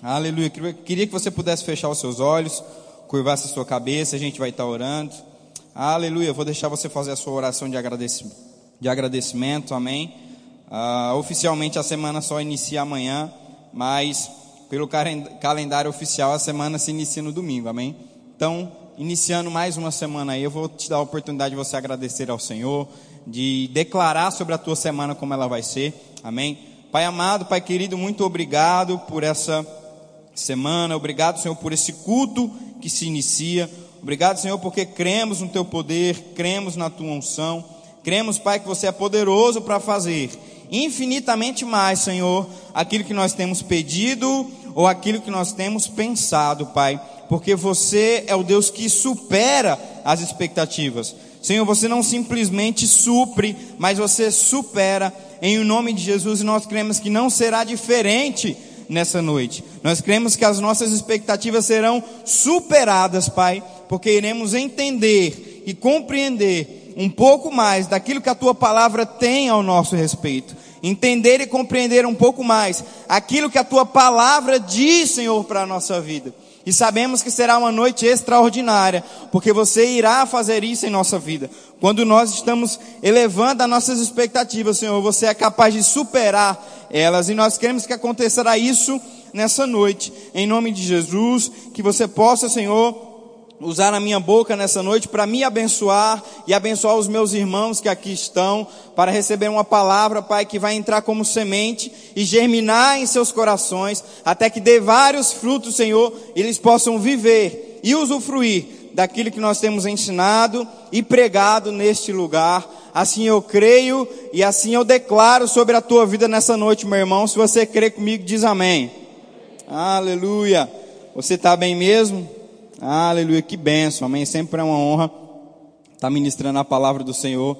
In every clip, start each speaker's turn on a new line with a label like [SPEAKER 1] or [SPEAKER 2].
[SPEAKER 1] Aleluia. Queria que você pudesse fechar os seus olhos, curvar-se a sua cabeça, a gente vai estar orando. Aleluia. Vou deixar você fazer a sua oração de agradecimento. De agradecimento amém. Uh, oficialmente a semana só inicia amanhã, mas pelo calendário oficial a semana se inicia no domingo, amém? Então, iniciando mais uma semana aí, eu vou te dar a oportunidade de você agradecer ao Senhor, de declarar sobre a tua semana como ela vai ser, amém? Pai amado, Pai querido, muito obrigado por essa semana, obrigado, Senhor, por esse culto que se inicia, obrigado, Senhor, porque cremos no teu poder, cremos na tua unção, cremos, Pai, que você é poderoso para fazer infinitamente mais, Senhor, aquilo que nós temos pedido ou aquilo que nós temos pensado, Pai, porque você é o Deus que supera as expectativas. Senhor, você não simplesmente supre, mas você supera. Em o nome de Jesus e nós cremos que não será diferente nessa noite. Nós cremos que as nossas expectativas serão superadas, Pai, porque iremos entender e compreender um pouco mais daquilo que a tua palavra tem ao nosso respeito. Entender e compreender um pouco mais aquilo que a tua palavra diz, Senhor, para a nossa vida. E sabemos que será uma noite extraordinária, porque você irá fazer isso em nossa vida. Quando nós estamos elevando as nossas expectativas, Senhor, você é capaz de superar elas. E nós queremos que acontecerá isso nessa noite. Em nome de Jesus, que você possa, Senhor, usar a minha boca nessa noite para me abençoar e abençoar os meus irmãos que aqui estão, para receber uma palavra, Pai, que vai entrar como semente e germinar em seus corações, até que dê vários frutos, Senhor, e eles possam viver e usufruir daquilo que nós temos ensinado e pregado neste lugar. Assim eu creio e assim eu declaro sobre a tua vida nessa noite, meu irmão. Se você crê comigo, diz amém. Aleluia. Você está bem mesmo? Aleluia, que benção, amém. Sempre é uma honra estar ministrando a palavra do Senhor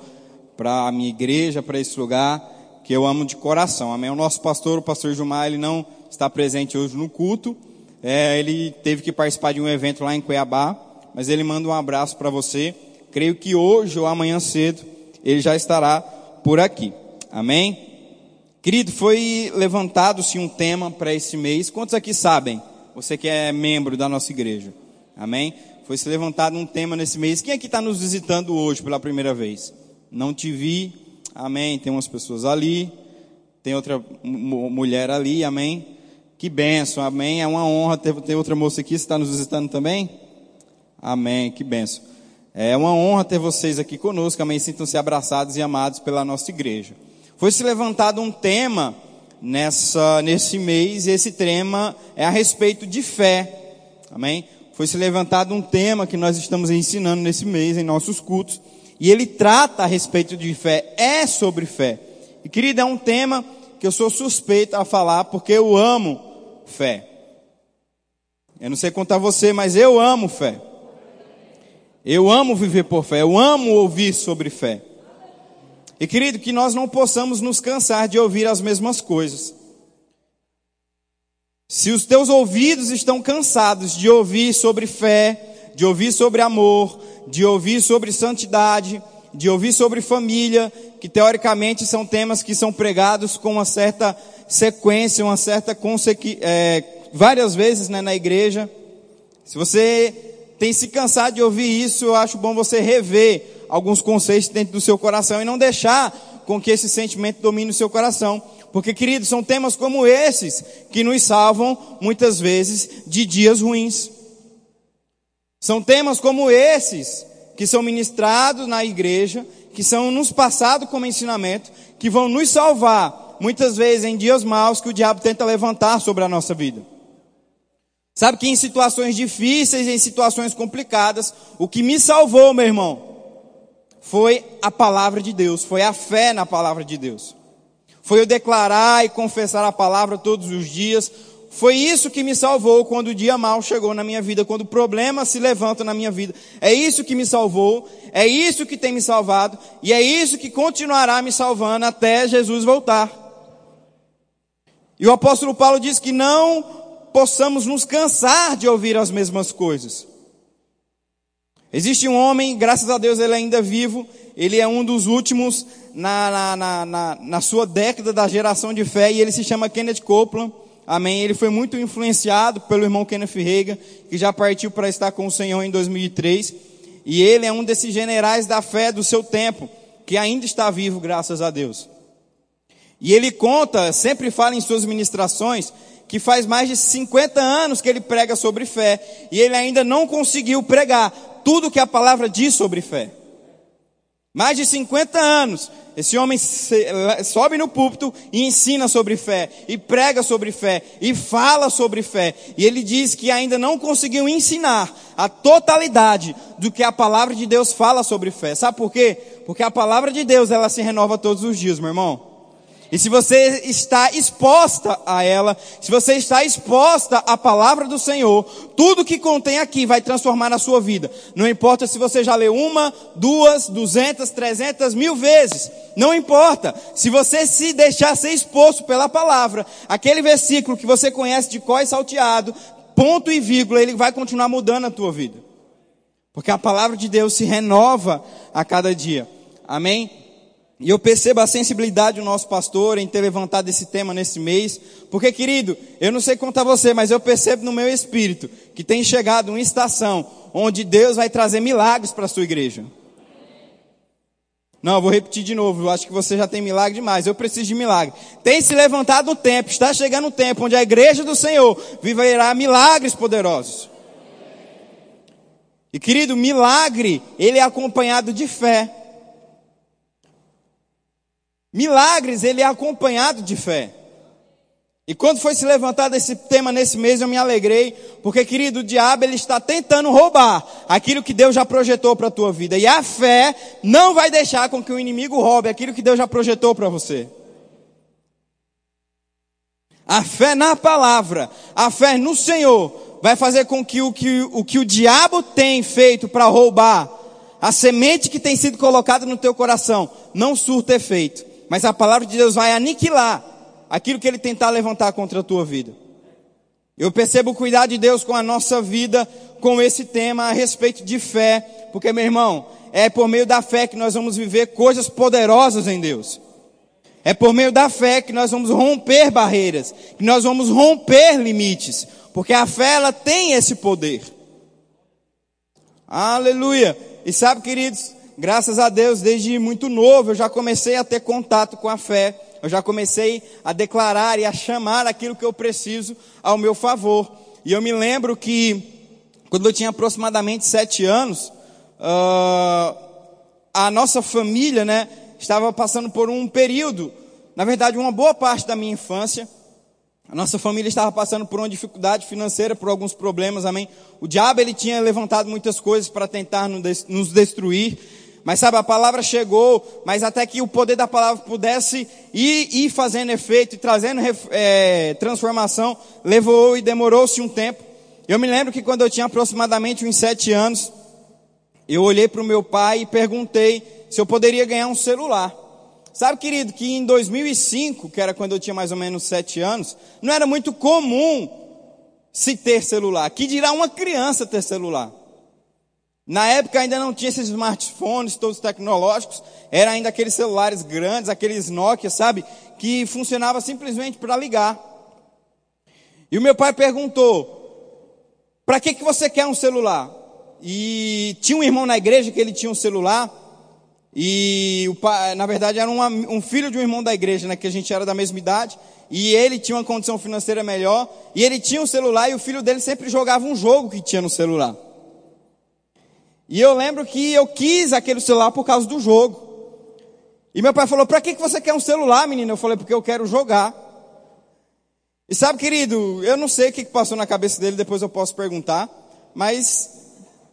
[SPEAKER 1] para a minha igreja, para esse lugar que eu amo de coração, amém. O nosso pastor, o pastor Gilmar, ele não está presente hoje no culto, é, ele teve que participar de um evento lá em Cuiabá, mas ele manda um abraço para você. Creio que hoje ou amanhã cedo ele já estará por aqui, amém. Querido, foi levantado-se um tema para esse mês. Quantos aqui sabem? Você que é membro da nossa igreja. Amém? Foi se levantado um tema nesse mês. Quem aqui está nos visitando hoje pela primeira vez? Não te vi. Amém. Tem umas pessoas ali. Tem outra mulher ali. Amém. Que benção. Amém. É uma honra ter, ter outra moça aqui. Você está nos visitando também? Amém. Que benção. É uma honra ter vocês aqui conosco. Amém. Sintam-se abraçados e amados pela nossa igreja. Foi se levantado um tema nessa, nesse mês. E esse tema é a respeito de fé. Amém foi se levantado um tema que nós estamos ensinando nesse mês em nossos cultos, e ele trata a respeito de fé, é sobre fé. E querido, é um tema que eu sou suspeito a falar porque eu amo fé. Eu não sei contar você, mas eu amo fé. Eu amo viver por fé, eu amo ouvir sobre fé. E querido, que nós não possamos nos cansar de ouvir as mesmas coisas. Se os teus ouvidos estão cansados de ouvir sobre fé, de ouvir sobre amor, de ouvir sobre santidade, de ouvir sobre família, que teoricamente são temas que são pregados com uma certa sequência, uma certa é, várias vezes né, na igreja. Se você tem se cansado de ouvir isso, eu acho bom você rever alguns conceitos dentro do seu coração e não deixar com que esse sentimento domine o seu coração. Porque, queridos, são temas como esses que nos salvam muitas vezes de dias ruins. São temas como esses que são ministrados na igreja, que são nos passados como ensinamento, que vão nos salvar muitas vezes em dias maus que o diabo tenta levantar sobre a nossa vida. Sabe que em situações difíceis, em situações complicadas, o que me salvou, meu irmão, foi a palavra de Deus, foi a fé na palavra de Deus. Foi eu declarar e confessar a palavra todos os dias. Foi isso que me salvou quando o dia mal chegou na minha vida, quando o problema se levanta na minha vida. É isso que me salvou, é isso que tem me salvado, e é isso que continuará me salvando até Jesus voltar. E o apóstolo Paulo diz que não possamos nos cansar de ouvir as mesmas coisas. Existe um homem, graças a Deus ele é ainda vivo, ele é um dos últimos na, na, na, na, sua década da geração de fé, e ele se chama Kenneth Copeland. Amém. Ele foi muito influenciado pelo irmão Kenneth Reagan, que já partiu para estar com o Senhor em 2003. E ele é um desses generais da fé do seu tempo, que ainda está vivo, graças a Deus. E ele conta, sempre fala em suas ministrações, que faz mais de 50 anos que ele prega sobre fé, e ele ainda não conseguiu pregar tudo que a palavra diz sobre fé. Mais de 50 anos, esse homem sobe no púlpito e ensina sobre fé, e prega sobre fé, e fala sobre fé. E ele diz que ainda não conseguiu ensinar a totalidade do que a palavra de Deus fala sobre fé. Sabe por quê? Porque a palavra de Deus, ela se renova todos os dias, meu irmão. E se você está exposta a ela, se você está exposta à palavra do Senhor, tudo que contém aqui vai transformar na sua vida. Não importa se você já leu uma, duas, duzentas, trezentas, mil vezes. Não importa. Se você se deixar ser exposto pela palavra, aquele versículo que você conhece de có e salteado, ponto e vírgula, ele vai continuar mudando a tua vida. Porque a palavra de Deus se renova a cada dia. Amém? E eu percebo a sensibilidade do nosso pastor em ter levantado esse tema nesse mês, porque querido, eu não sei contar você, mas eu percebo no meu espírito que tem chegado uma estação onde Deus vai trazer milagres para a sua igreja. Não, eu vou repetir de novo, eu acho que você já tem milagre demais, eu preciso de milagre. Tem se levantado um tempo, está chegando um tempo onde a igreja do Senhor viverá milagres poderosos. E querido, milagre, ele é acompanhado de fé. Milagres, ele é acompanhado de fé. E quando foi se levantado esse tema nesse mês, eu me alegrei, porque querido, o diabo ele está tentando roubar aquilo que Deus já projetou para a tua vida. E a fé não vai deixar com que o inimigo roube aquilo que Deus já projetou para você. A fé na palavra, a fé no Senhor, vai fazer com que o que o, que o diabo tem feito para roubar a semente que tem sido colocada no teu coração não surta efeito mas a palavra de Deus vai aniquilar aquilo que ele tentar levantar contra a tua vida. Eu percebo o cuidado de Deus com a nossa vida, com esse tema a respeito de fé, porque, meu irmão, é por meio da fé que nós vamos viver coisas poderosas em Deus. É por meio da fé que nós vamos romper barreiras, que nós vamos romper limites, porque a fé ela tem esse poder. Aleluia! E sabe, queridos, graças a Deus, desde muito novo, eu já comecei a ter contato com a fé. Eu já comecei a declarar e a chamar aquilo que eu preciso ao meu favor. E eu me lembro que, quando eu tinha aproximadamente sete anos, uh, a nossa família, né, estava passando por um período, na verdade, uma boa parte da minha infância, a nossa família estava passando por uma dificuldade financeira, por alguns problemas, amém? O diabo, ele tinha levantado muitas coisas para tentar nos destruir, mas sabe, a palavra chegou, mas até que o poder da palavra pudesse ir, ir fazendo efeito e trazendo é, transformação, levou e demorou-se um tempo. Eu me lembro que quando eu tinha aproximadamente uns sete anos, eu olhei para o meu pai e perguntei se eu poderia ganhar um celular. Sabe, querido, que em 2005, que era quando eu tinha mais ou menos sete anos, não era muito comum se ter celular. Que dirá uma criança ter celular? Na época ainda não tinha esses smartphones todos tecnológicos, era ainda aqueles celulares grandes, aqueles Nokia, sabe? Que funcionava simplesmente para ligar. E o meu pai perguntou: "Para que que você quer um celular?" E tinha um irmão na igreja que ele tinha um celular, e o pai, na verdade era uma, um filho de um irmão da igreja, né, que a gente era da mesma idade, e ele tinha uma condição financeira melhor, e ele tinha um celular e o filho dele sempre jogava um jogo que tinha no celular. E eu lembro que eu quis aquele celular por causa do jogo. E meu pai falou: Para que você quer um celular, menina? Eu falei: Porque eu quero jogar. E sabe, querido, eu não sei o que passou na cabeça dele, depois eu posso perguntar. Mas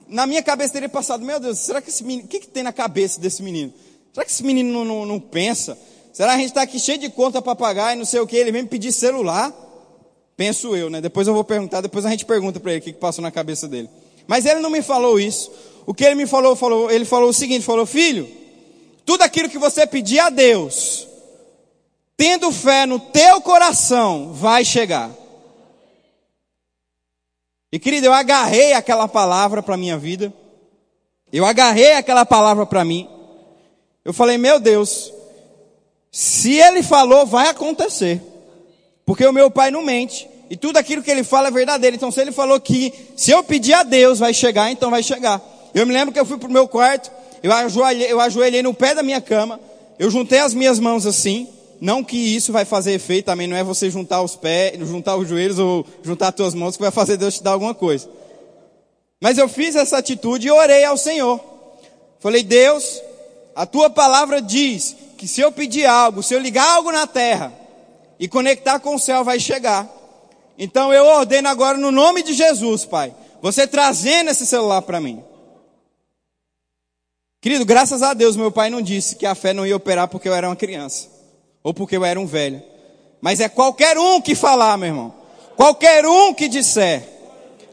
[SPEAKER 1] na minha cabeça teria passado: Meu Deus, será que esse menino. O que, que tem na cabeça desse menino? Será que esse menino não, não, não pensa? Será que a gente está aqui cheio de conta para pagar e não sei o que? Ele vem me pedir celular? Penso eu, né? Depois eu vou perguntar, depois a gente pergunta para ele o que, que passou na cabeça dele. Mas ele não me falou isso. O que ele me falou, falou, ele falou o seguinte, falou: "Filho, tudo aquilo que você pedir a Deus, tendo fé no teu coração, vai chegar." E querido, eu agarrei aquela palavra para minha vida. Eu agarrei aquela palavra para mim. Eu falei: "Meu Deus, se ele falou, vai acontecer." Porque o meu pai não mente. E tudo aquilo que ele fala é verdadeiro. Então, se ele falou que se eu pedir a Deus vai chegar, então vai chegar. Eu me lembro que eu fui pro meu quarto, eu ajoelhei, eu ajoelhei no pé da minha cama, eu juntei as minhas mãos assim. Não que isso vai fazer efeito, também não é você juntar os pés, juntar os joelhos ou juntar as tuas mãos que vai fazer Deus te dar alguma coisa. Mas eu fiz essa atitude e orei ao Senhor. Falei, Deus, a tua palavra diz que se eu pedir algo, se eu ligar algo na terra e conectar com o céu, vai chegar. Então eu ordeno agora no nome de Jesus, Pai, você trazendo esse celular para mim. Querido, graças a Deus, meu pai não disse que a fé não ia operar porque eu era uma criança ou porque eu era um velho. Mas é qualquer um que falar, meu irmão. Qualquer um que disser.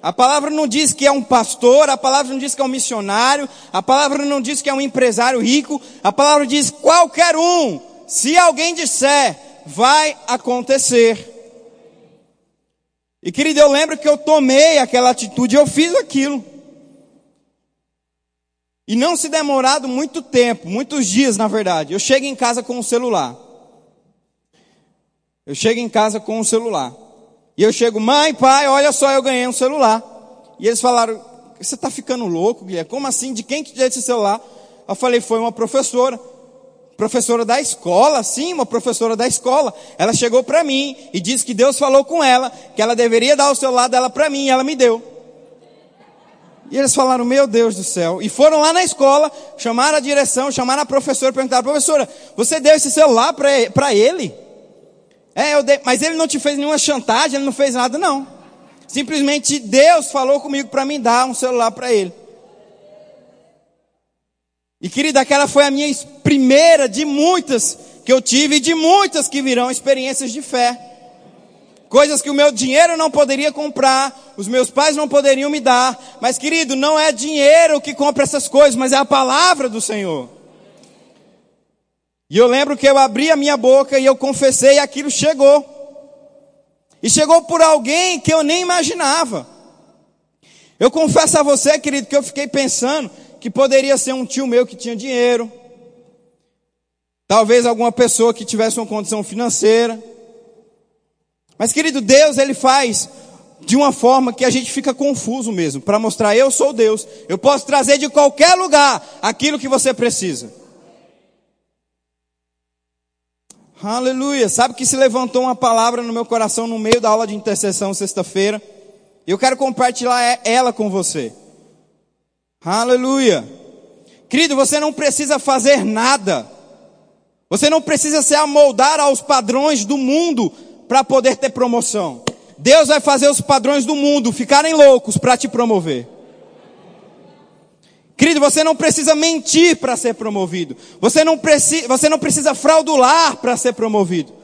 [SPEAKER 1] A palavra não diz que é um pastor, a palavra não diz que é um missionário, a palavra não diz que é um empresário rico, a palavra diz qualquer um. Se alguém disser, vai acontecer. E querido, eu lembro que eu tomei aquela atitude, eu fiz aquilo. E não se demorado muito tempo, muitos dias na verdade, eu chego em casa com o celular. Eu chego em casa com o celular. E eu chego, mãe, pai, olha só, eu ganhei um celular. E eles falaram, você está ficando louco, Guilherme? Como assim? De quem que deu esse celular? Eu falei, foi uma professora. Professora da escola, sim, uma professora da escola. Ela chegou para mim e disse que Deus falou com ela, que ela deveria dar o celular dela para mim, e ela me deu. E eles falaram, meu Deus do céu. E foram lá na escola, chamaram a direção, chamaram a professora, perguntaram, professora, você deu esse celular para ele? É, eu dei, mas ele não te fez nenhuma chantagem, ele não fez nada, não. Simplesmente Deus falou comigo para me dar um celular para ele. E querida, aquela foi a minha primeira de muitas que eu tive e de muitas que virão experiências de fé. Coisas que o meu dinheiro não poderia comprar, os meus pais não poderiam me dar. Mas querido, não é dinheiro que compra essas coisas, mas é a palavra do Senhor. E eu lembro que eu abri a minha boca e eu confessei e aquilo chegou. E chegou por alguém que eu nem imaginava. Eu confesso a você, querido, que eu fiquei pensando que poderia ser um tio meu que tinha dinheiro. Talvez alguma pessoa que tivesse uma condição financeira. Mas, querido, Deus, Ele faz de uma forma que a gente fica confuso mesmo, para mostrar eu sou Deus. Eu posso trazer de qualquer lugar aquilo que você precisa. Aleluia. Sabe que se levantou uma palavra no meu coração no meio da aula de intercessão sexta-feira. Eu quero compartilhar ela com você. Aleluia. Querido, você não precisa fazer nada. Você não precisa se amoldar aos padrões do mundo para poder ter promoção. Deus vai fazer os padrões do mundo ficarem loucos para te promover. Querido, você não precisa mentir para ser promovido. Você não, preci, você não precisa fraudular para ser promovido.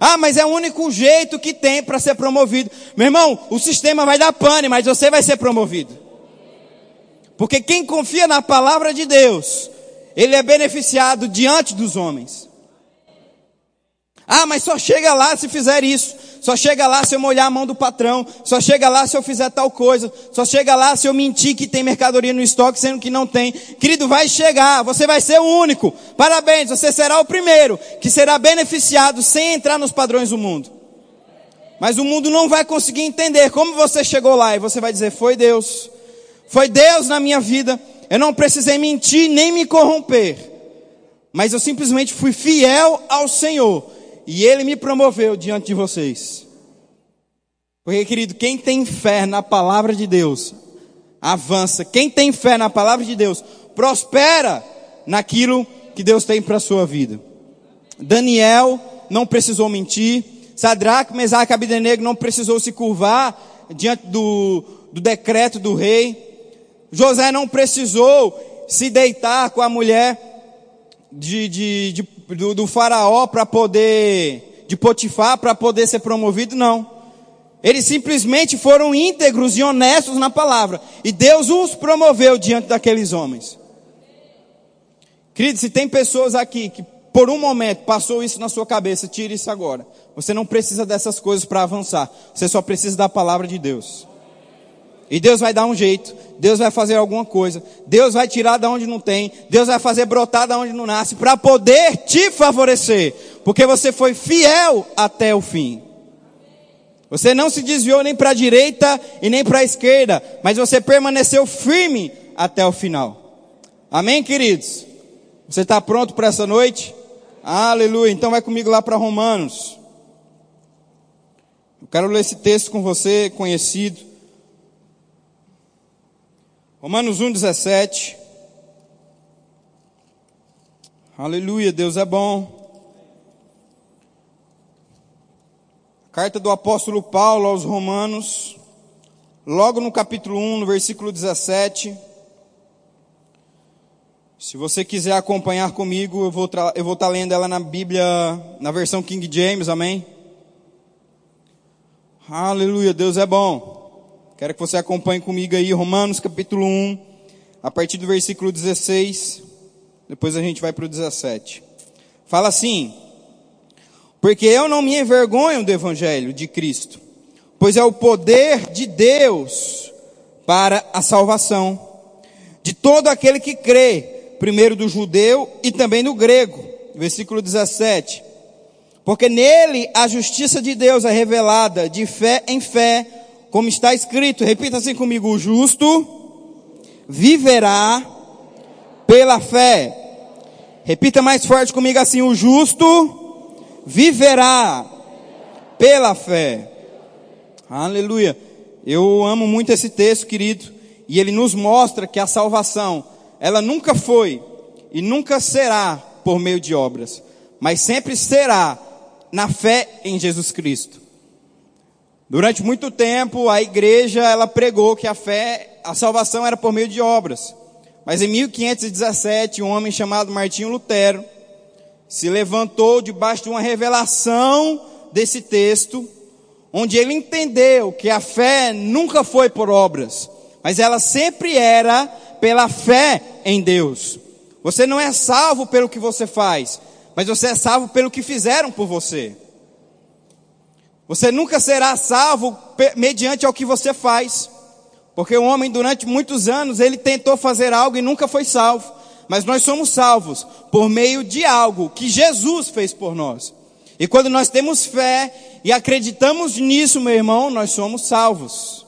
[SPEAKER 1] Ah, mas é o único jeito que tem para ser promovido. Meu irmão, o sistema vai dar pane, mas você vai ser promovido. Porque quem confia na palavra de Deus, ele é beneficiado diante dos homens. Ah, mas só chega lá se fizer isso. Só chega lá se eu molhar a mão do patrão. Só chega lá se eu fizer tal coisa. Só chega lá se eu mentir que tem mercadoria no estoque, sendo que não tem. Querido, vai chegar. Você vai ser o único. Parabéns, você será o primeiro que será beneficiado sem entrar nos padrões do mundo. Mas o mundo não vai conseguir entender como você chegou lá. E você vai dizer: Foi Deus. Foi Deus na minha vida. Eu não precisei mentir nem me corromper. Mas eu simplesmente fui fiel ao Senhor e ele me promoveu diante de vocês. Porque, querido, quem tem fé na palavra de Deus, avança. Quem tem fé na palavra de Deus, prospera naquilo que Deus tem para a sua vida. Daniel não precisou mentir. Sadraque, Mesaque e Abdenego não precisou se curvar diante do, do decreto do rei. José não precisou se deitar com a mulher de, de, de do, do faraó para poder, de Potifar para poder ser promovido, não. Eles simplesmente foram íntegros e honestos na palavra. E Deus os promoveu diante daqueles homens. Querido, se tem pessoas aqui que por um momento passou isso na sua cabeça, tire isso agora. Você não precisa dessas coisas para avançar. Você só precisa da palavra de Deus. E Deus vai dar um jeito, Deus vai fazer alguma coisa, Deus vai tirar da onde não tem, Deus vai fazer brotar da onde não nasce, para poder te favorecer, porque você foi fiel até o fim. Você não se desviou nem para a direita e nem para a esquerda, mas você permaneceu firme até o final. Amém, queridos? Você está pronto para essa noite? Aleluia. Então vai comigo lá para Romanos. Eu quero ler esse texto com você, conhecido. Romanos 1,17. Aleluia, Deus é bom. Carta do apóstolo Paulo aos Romanos, logo no capítulo 1, no versículo 17. Se você quiser acompanhar comigo, eu vou, eu vou estar tá lendo ela na Bíblia, na versão King James, amém? Aleluia, Deus é bom. Quero que você acompanhe comigo aí, Romanos capítulo 1, a partir do versículo 16, depois a gente vai para o 17. Fala assim: porque eu não me envergonho do Evangelho de Cristo, pois é o poder de Deus para a salvação de todo aquele que crê, primeiro do judeu e também do grego. Versículo 17. Porque nele a justiça de Deus é revelada de fé em fé, como está escrito. Repita assim comigo: o justo viverá pela fé. Repita mais forte comigo assim: o justo viverá pela fé. Aleluia. Eu amo muito esse texto, querido, e ele nos mostra que a salvação, ela nunca foi e nunca será por meio de obras, mas sempre será na fé em Jesus Cristo. Durante muito tempo, a igreja, ela pregou que a fé, a salvação era por meio de obras. Mas em 1517, um homem chamado Martinho Lutero, se levantou debaixo de uma revelação desse texto, onde ele entendeu que a fé nunca foi por obras, mas ela sempre era pela fé em Deus. Você não é salvo pelo que você faz, mas você é salvo pelo que fizeram por você. Você nunca será salvo mediante ao que você faz. Porque o homem durante muitos anos ele tentou fazer algo e nunca foi salvo mas nós somos salvos por meio de algo que Jesus fez por nós. E quando nós temos fé e acreditamos nisso, meu irmão, nós somos salvos.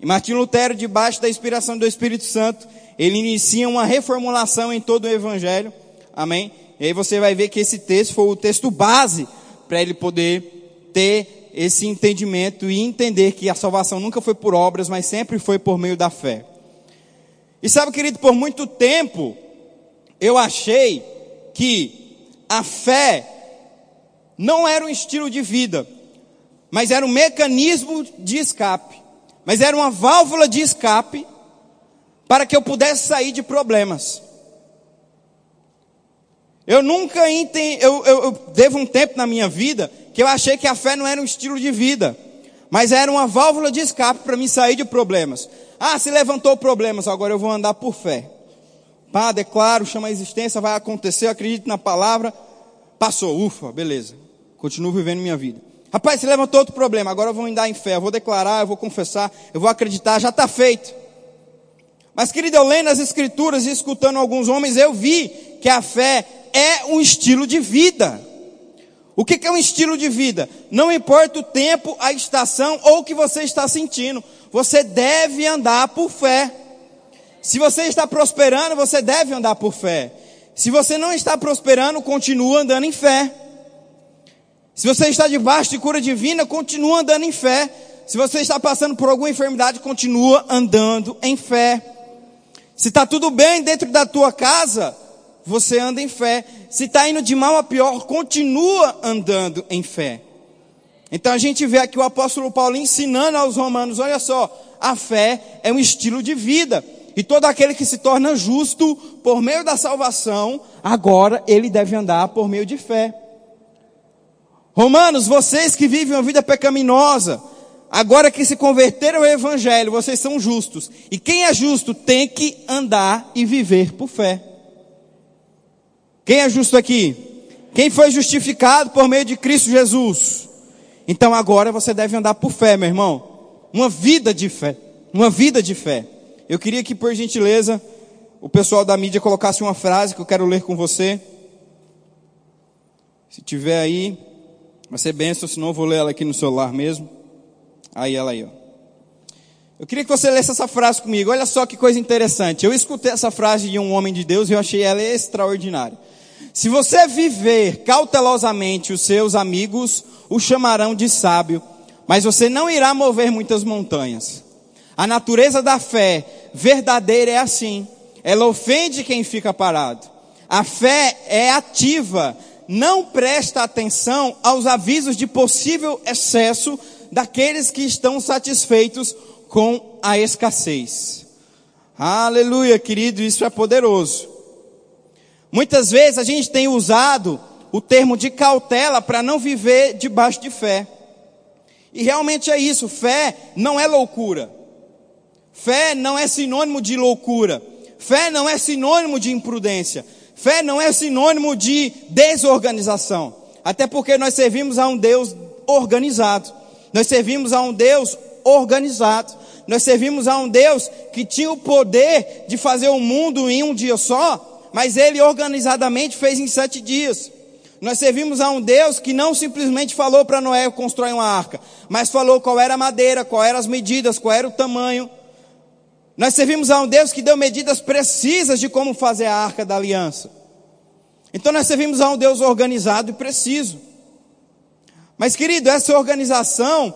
[SPEAKER 1] E Martinho Lutero, debaixo da inspiração do Espírito Santo, ele inicia uma reformulação em todo o Evangelho. Amém? E aí você vai ver que esse texto foi o texto base para ele poder ter esse entendimento e entender que a salvação nunca foi por obras, mas sempre foi por meio da fé. E sabe, querido, por muito tempo eu achei que a fé não era um estilo de vida, mas era um mecanismo de escape, mas era uma válvula de escape para que eu pudesse sair de problemas. Eu nunca entendi, eu, eu, eu devo um tempo na minha vida que eu achei que a fé não era um estilo de vida, mas era uma válvula de escape para me sair de problemas. Ah, se levantou problemas, agora eu vou andar por fé. Pá, declaro, chama a existência, vai acontecer, acredito na palavra. Passou, ufa, beleza. Continuo vivendo minha vida. Rapaz, se levantou outro problema, agora eu vou andar em fé, eu vou declarar, eu vou confessar, eu vou acreditar, já está feito. Mas, querido, eu lendo as escrituras e escutando alguns homens, eu vi que a fé é um estilo de vida. O que é um estilo de vida? Não importa o tempo, a estação ou o que você está sentindo. Você deve andar por fé. Se você está prosperando, você deve andar por fé. Se você não está prosperando, continua andando em fé. Se você está debaixo de cura divina, continua andando em fé. Se você está passando por alguma enfermidade, continua andando em fé. Se está tudo bem dentro da tua casa, você anda em fé. Se está indo de mal a pior, continua andando em fé. Então a gente vê aqui o apóstolo Paulo ensinando aos romanos: olha só, a fé é um estilo de vida. E todo aquele que se torna justo por meio da salvação, agora ele deve andar por meio de fé. Romanos, vocês que vivem uma vida pecaminosa, agora que se converteram ao Evangelho, vocês são justos. E quem é justo tem que andar e viver por fé. Quem é justo aqui? Quem foi justificado por meio de Cristo Jesus? Então agora você deve andar por fé, meu irmão. Uma vida de fé. Uma vida de fé. Eu queria que, por gentileza, o pessoal da mídia colocasse uma frase que eu quero ler com você. Se tiver aí. Vai ser benção, senão eu vou ler ela aqui no celular mesmo. Aí ela aí, ó. Eu queria que você lesse essa frase comigo. Olha só que coisa interessante. Eu escutei essa frase de um homem de Deus e eu achei ela extraordinária. Se você viver cautelosamente, os seus amigos o chamarão de sábio, mas você não irá mover muitas montanhas. A natureza da fé verdadeira é assim. Ela ofende quem fica parado. A fé é ativa, não presta atenção aos avisos de possível excesso daqueles que estão satisfeitos com a escassez. Aleluia, querido, isso é poderoso. Muitas vezes a gente tem usado o termo de cautela para não viver debaixo de fé. E realmente é isso, fé não é loucura. Fé não é sinônimo de loucura. Fé não é sinônimo de imprudência. Fé não é sinônimo de desorganização. Até porque nós servimos a um Deus organizado. Nós servimos a um Deus organizado. Nós servimos a um Deus que tinha o poder de fazer o mundo em um dia só, mas ele organizadamente fez em sete dias. Nós servimos a um Deus que não simplesmente falou para Noé construir uma arca, mas falou qual era a madeira, qual eram as medidas, qual era o tamanho. Nós servimos a um Deus que deu medidas precisas de como fazer a arca da aliança. Então nós servimos a um Deus organizado e preciso. Mas querido, essa organização,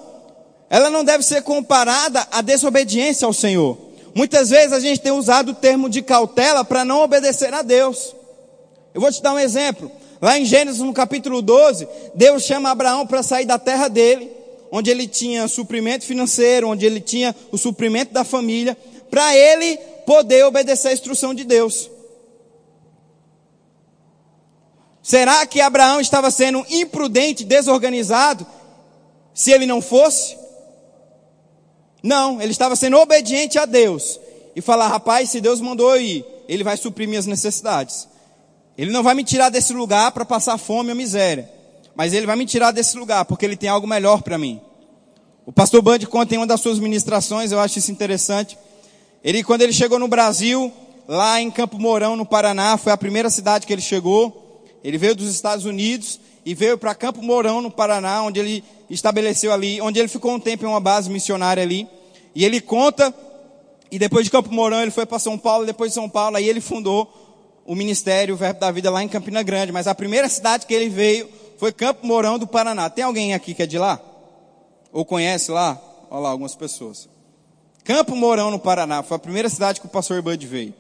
[SPEAKER 1] ela não deve ser comparada à desobediência ao Senhor. Muitas vezes a gente tem usado o termo de cautela para não obedecer a Deus. Eu vou te dar um exemplo. Lá em Gênesis, no capítulo 12, Deus chama Abraão para sair da terra dele, onde ele tinha suprimento financeiro, onde ele tinha o suprimento da família, para ele poder obedecer a instrução de Deus. Será que Abraão estava sendo imprudente, desorganizado, se ele não fosse? Não, ele estava sendo obediente a Deus e falar: rapaz, se Deus mandou eu ir, ele vai suprir minhas necessidades. Ele não vai me tirar desse lugar para passar fome ou miséria, mas ele vai me tirar desse lugar porque ele tem algo melhor para mim. O pastor Band conta em uma das suas ministrações, eu acho isso interessante. Ele, quando ele chegou no Brasil, lá em Campo Mourão, no Paraná, foi a primeira cidade que ele chegou. Ele veio dos Estados Unidos e veio para Campo Mourão, no Paraná, onde ele estabeleceu ali, onde ele ficou um tempo em uma base missionária ali. E ele conta, e depois de Campo Mourão ele foi para São Paulo, depois de São Paulo, aí ele fundou o ministério o Verbo da Vida lá em Campina Grande. Mas a primeira cidade que ele veio foi Campo Mourão do Paraná. Tem alguém aqui que é de lá? Ou conhece lá? Olha lá, algumas pessoas. Campo Mourão, no Paraná. Foi a primeira cidade que o pastor Bud veio.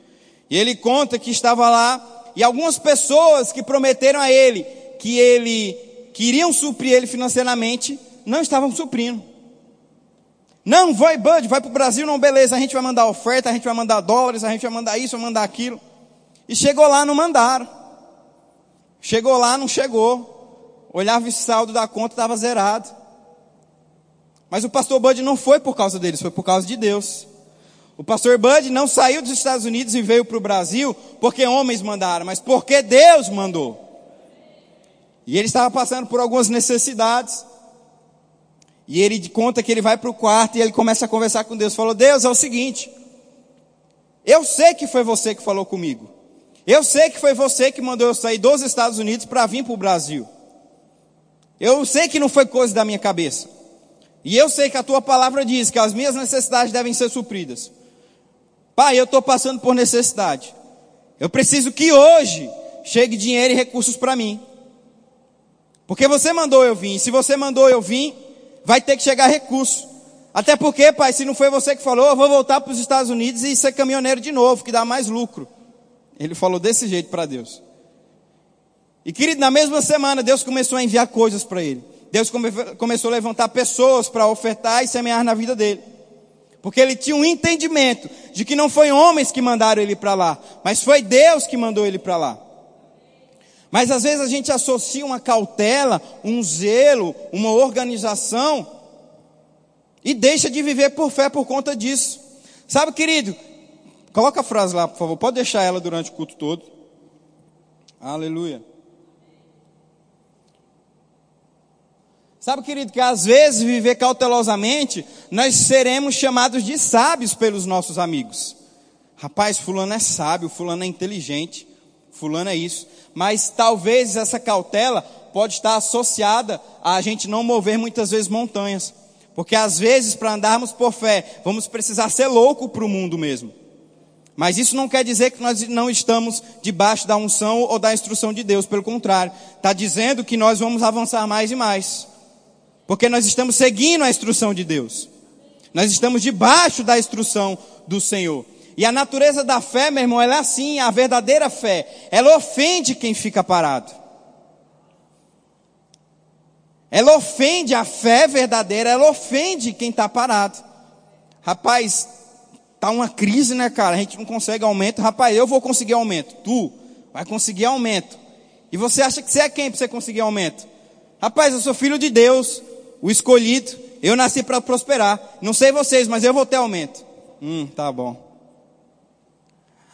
[SPEAKER 1] E ele conta que estava lá e algumas pessoas que prometeram a ele que ele queriam suprir ele financeiramente não estavam suprindo. Não, vai Bud, vai para o Brasil, não, beleza, a gente vai mandar oferta, a gente vai mandar dólares, a gente vai mandar isso, vai mandar aquilo. E chegou lá, não mandaram. Chegou lá, não chegou. Olhava o saldo da conta, estava zerado. Mas o pastor Bud não foi por causa deles, foi por causa de Deus. O pastor Bud não saiu dos Estados Unidos e veio para o Brasil porque homens mandaram, mas porque Deus mandou. E ele estava passando por algumas necessidades. E ele conta que ele vai para o quarto e ele começa a conversar com Deus. Falou: Deus, é o seguinte. Eu sei que foi você que falou comigo. Eu sei que foi você que mandou eu sair dos Estados Unidos para vir para o Brasil. Eu sei que não foi coisa da minha cabeça. E eu sei que a tua palavra diz que as minhas necessidades devem ser supridas. Pai, eu estou passando por necessidade. Eu preciso que hoje chegue dinheiro e recursos para mim. Porque você mandou eu vir. Se você mandou eu vir, vai ter que chegar recurso. Até porque, pai, se não foi você que falou, eu vou voltar para os Estados Unidos e ser caminhoneiro de novo, que dá mais lucro. Ele falou desse jeito para Deus. E querido, na mesma semana, Deus começou a enviar coisas para ele. Deus come, começou a levantar pessoas para ofertar e semear na vida dele. Porque ele tinha um entendimento de que não foi homens que mandaram ele para lá, mas foi Deus que mandou ele para lá. Mas às vezes a gente associa uma cautela, um zelo, uma organização e deixa de viver por fé por conta disso. Sabe, querido? Coloca a frase lá, por favor. Pode deixar ela durante o culto todo. Aleluia. Sabe, querido, que às vezes viver cautelosamente, nós seremos chamados de sábios pelos nossos amigos. Rapaz, fulano é sábio, fulano é inteligente. Fulano é isso. Mas talvez essa cautela pode estar associada a a gente não mover muitas vezes montanhas. Porque às vezes, para andarmos por fé, vamos precisar ser louco para o mundo mesmo. Mas isso não quer dizer que nós não estamos debaixo da unção ou da instrução de Deus. Pelo contrário, está dizendo que nós vamos avançar mais e mais. Porque nós estamos seguindo a instrução de Deus. Nós estamos debaixo da instrução do Senhor. E a natureza da fé, meu irmão, ela é assim, a verdadeira fé. Ela ofende quem fica parado. Ela ofende a fé verdadeira, ela ofende quem está parado. Rapaz, tá uma crise, né, cara? A gente não consegue aumento. Rapaz, eu vou conseguir aumento. Tu vai conseguir aumento. E você acha que você é quem para você conseguir aumento? Rapaz, eu sou filho de Deus, o escolhido. Eu nasci para prosperar. Não sei vocês, mas eu vou ter aumento. Hum, tá bom.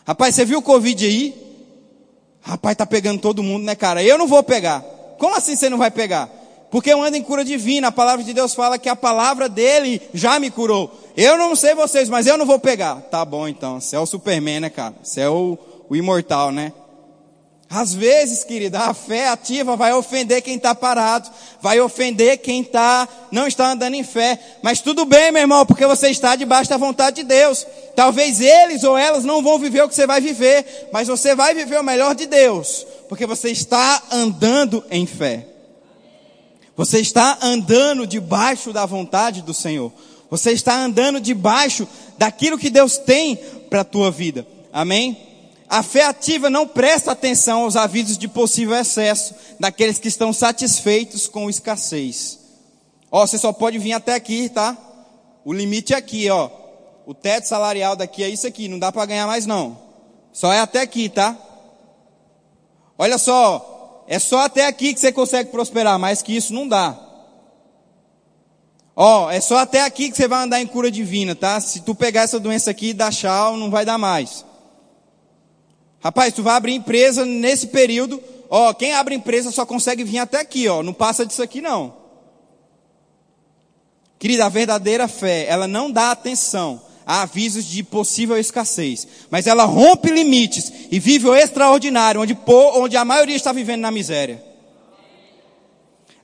[SPEAKER 1] Rapaz, você viu o Covid aí? Rapaz, tá pegando todo mundo, né, cara? Eu não vou pegar. Como assim você não vai pegar? Porque eu ando em cura divina. A palavra de Deus fala que a palavra dele já me curou. Eu não sei vocês, mas eu não vou pegar. Tá bom então. Você é o Superman, né, cara? Você é o, o imortal, né? Às vezes, querida, a fé ativa vai ofender quem está parado, vai ofender quem tá, não está andando em fé. Mas tudo bem, meu irmão, porque você está debaixo da vontade de Deus. Talvez eles ou elas não vão viver o que você vai viver, mas você vai viver o melhor de Deus, porque você está andando em fé. Você está andando debaixo da vontade do Senhor. Você está andando debaixo daquilo que Deus tem para a tua vida. Amém? A fé ativa não presta atenção aos avisos de possível excesso daqueles que estão satisfeitos com escassez. Ó, você só pode vir até aqui, tá? O limite é aqui, ó. O teto salarial daqui é isso aqui, não dá para ganhar mais não. Só é até aqui, tá? Olha só, é só até aqui que você consegue prosperar, mais que isso não dá. Ó, é só até aqui que você vai andar em cura divina, tá? Se tu pegar essa doença aqui e dar tchau, não vai dar mais. Rapaz, tu vai abrir empresa nesse período, ó, quem abre empresa só consegue vir até aqui, ó, não passa disso aqui não. Querida, a verdadeira fé, ela não dá atenção a avisos de possível escassez, mas ela rompe limites e vive o extraordinário, onde, onde a maioria está vivendo na miséria.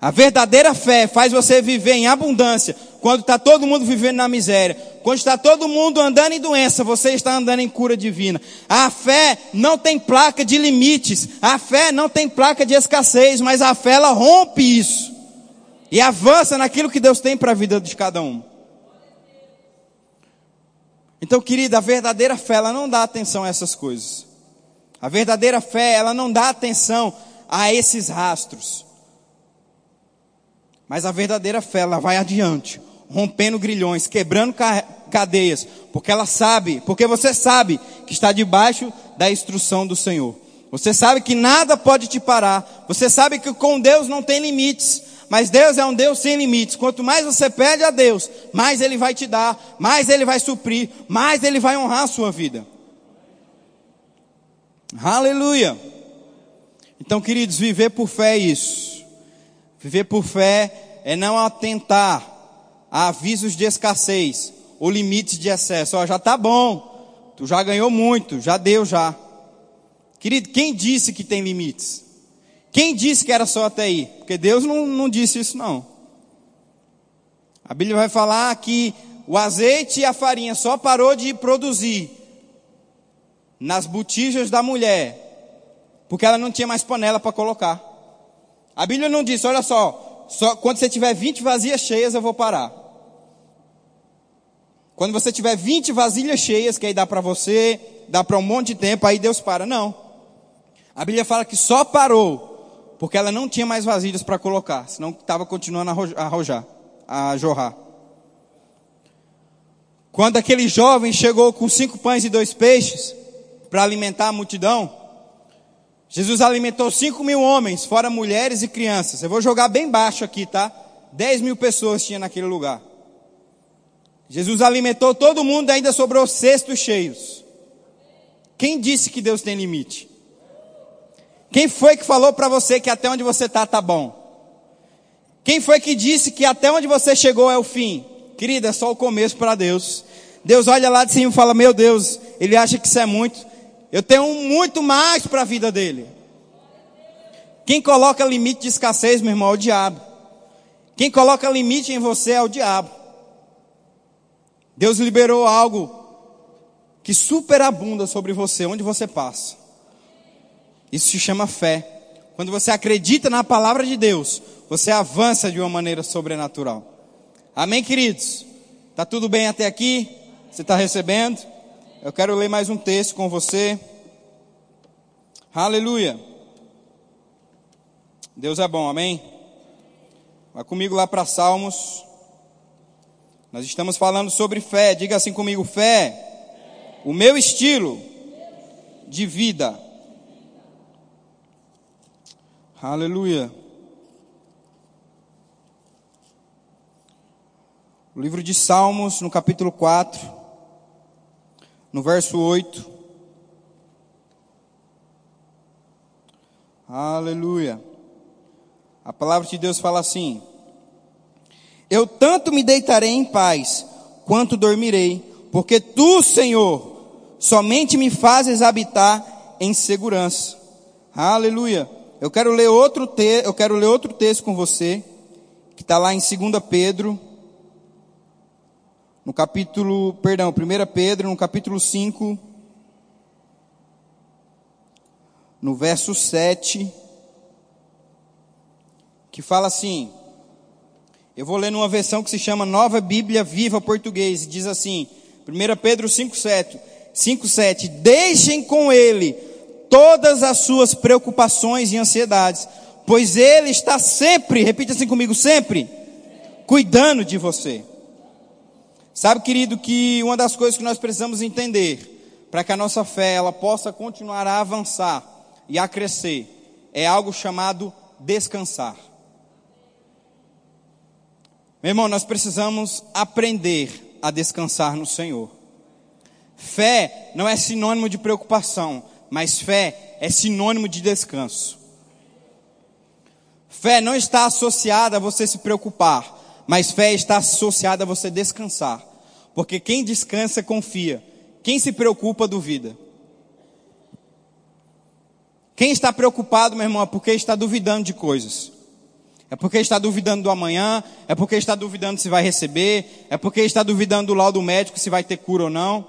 [SPEAKER 1] A verdadeira fé faz você viver em abundância, quando está todo mundo vivendo na miséria. Quando está todo mundo andando em doença, você está andando em cura divina. A fé não tem placa de limites. A fé não tem placa de escassez, mas a fé ela rompe isso. E avança naquilo que Deus tem para a vida de cada um. Então, querida, a verdadeira fé, ela não dá atenção a essas coisas. A verdadeira fé, ela não dá atenção a esses rastros. Mas a verdadeira fé, ela vai adiante rompendo grilhões, quebrando cadeias, porque ela sabe, porque você sabe que está debaixo da instrução do Senhor. Você sabe que nada pode te parar. Você sabe que com Deus não tem limites. Mas Deus é um Deus sem limites. Quanto mais você pede a Deus, mais Ele vai te dar, mais Ele vai suprir, mais Ele vai honrar a sua vida. Aleluia. Então, queridos, viver por fé é isso. Viver por fé é não atentar a avisos de escassez ou limites de excesso. Ó, já tá bom, tu já ganhou muito, já deu já. Querido, quem disse que tem limites? Quem disse que era só até aí? Porque Deus não, não disse isso não. A Bíblia vai falar que o azeite e a farinha só parou de produzir nas botijas da mulher, porque ela não tinha mais panela para colocar. A Bíblia não disse, olha só, só quando você tiver 20 vazias cheias eu vou parar. Quando você tiver 20 vasilhas cheias, que aí dá para você, dá para um monte de tempo, aí Deus para. Não. A Bíblia fala que só parou, porque ela não tinha mais vasilhas para colocar, senão estava continuando a arrojar, a jorrar. Quando aquele jovem chegou com cinco pães e dois peixes para alimentar a multidão, Jesus alimentou cinco mil homens, fora mulheres e crianças. Eu vou jogar bem baixo aqui, tá? Dez mil pessoas tinha naquele lugar. Jesus alimentou todo mundo ainda sobrou cestos cheios. Quem disse que Deus tem limite? Quem foi que falou para você que até onde você está tá bom? Quem foi que disse que até onde você chegou é o fim? Querida, é só o começo para Deus. Deus olha lá de cima e fala: Meu Deus, ele acha que isso é muito. Eu tenho muito mais para a vida dele. Quem coloca limite de escassez, meu irmão, é o diabo. Quem coloca limite em você é o diabo. Deus liberou algo que superabunda sobre você, onde você passa. Isso se chama fé. Quando você acredita na palavra de Deus, você avança de uma maneira sobrenatural. Amém, queridos? Tá tudo bem até aqui? Você está recebendo? Eu quero ler mais um texto com você. Aleluia. Deus é bom, amém? Vai comigo lá para Salmos. Nós estamos falando sobre fé. Diga assim comigo: fé o meu estilo de vida. Aleluia. O livro de Salmos, no capítulo 4, no verso 8. Aleluia. A palavra de Deus fala assim: Eu tanto me deitarei em paz, quanto dormirei, porque tu, Senhor, somente me fazes habitar em segurança. Aleluia. Eu quero ler outro, te, eu quero ler outro texto com você, que está lá em 2 Pedro, no capítulo, perdão, 1 Pedro, no capítulo 5, no verso 7, que fala assim, eu vou ler numa versão que se chama Nova Bíblia Viva Português, diz assim, 1 Pedro 5, 7, 5:7 Deixem com ele todas as suas preocupações e ansiedades, pois ele está sempre, repita assim comigo, sempre cuidando de você. Sabe, querido, que uma das coisas que nós precisamos entender para que a nossa fé ela possa continuar a avançar e a crescer é algo chamado descansar. Meu irmão, nós precisamos aprender a descansar no Senhor. Fé não é sinônimo de preocupação, mas fé é sinônimo de descanso. Fé não está associada a você se preocupar, mas fé está associada a você descansar. Porque quem descansa confia, quem se preocupa duvida. Quem está preocupado, meu irmão, é porque está duvidando de coisas. É porque está duvidando do amanhã, é porque está duvidando se vai receber, é porque está duvidando do laudo médico se vai ter cura ou não.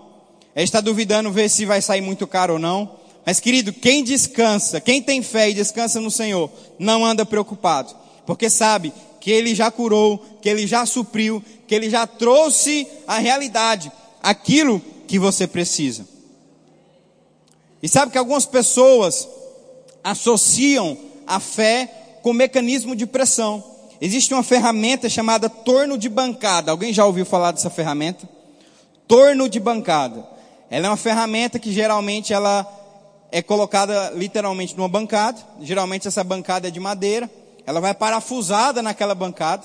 [SPEAKER 1] É está duvidando ver se vai sair muito caro ou não. Mas querido, quem descansa, quem tem fé e descansa no Senhor, não anda preocupado, porque sabe que Ele já curou, que Ele já supriu, que Ele já trouxe à realidade aquilo que você precisa. E sabe que algumas pessoas associam a fé com mecanismo de pressão. Existe uma ferramenta chamada torno de bancada. Alguém já ouviu falar dessa ferramenta? Torno de bancada. Ela é uma ferramenta que geralmente ela é colocada literalmente numa bancada. Geralmente essa bancada é de madeira. Ela vai parafusada naquela bancada.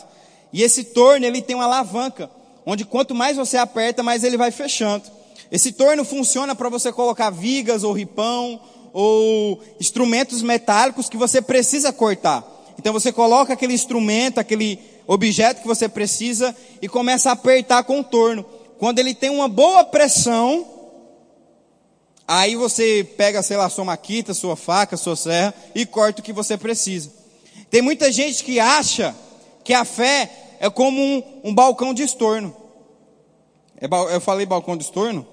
[SPEAKER 1] E esse torno ele tem uma alavanca, onde quanto mais você aperta, mais ele vai fechando. Esse torno funciona para você colocar vigas ou ripão ou instrumentos metálicos que você precisa cortar. Então você coloca aquele instrumento, aquele objeto que você precisa e começa a apertar com o torno. Quando ele tem uma boa pressão, Aí você pega, sei lá, sua maquita, sua faca, sua serra e corta o que você precisa. Tem muita gente que acha que a fé é como um, um balcão de estorno. É, eu falei balcão de estorno?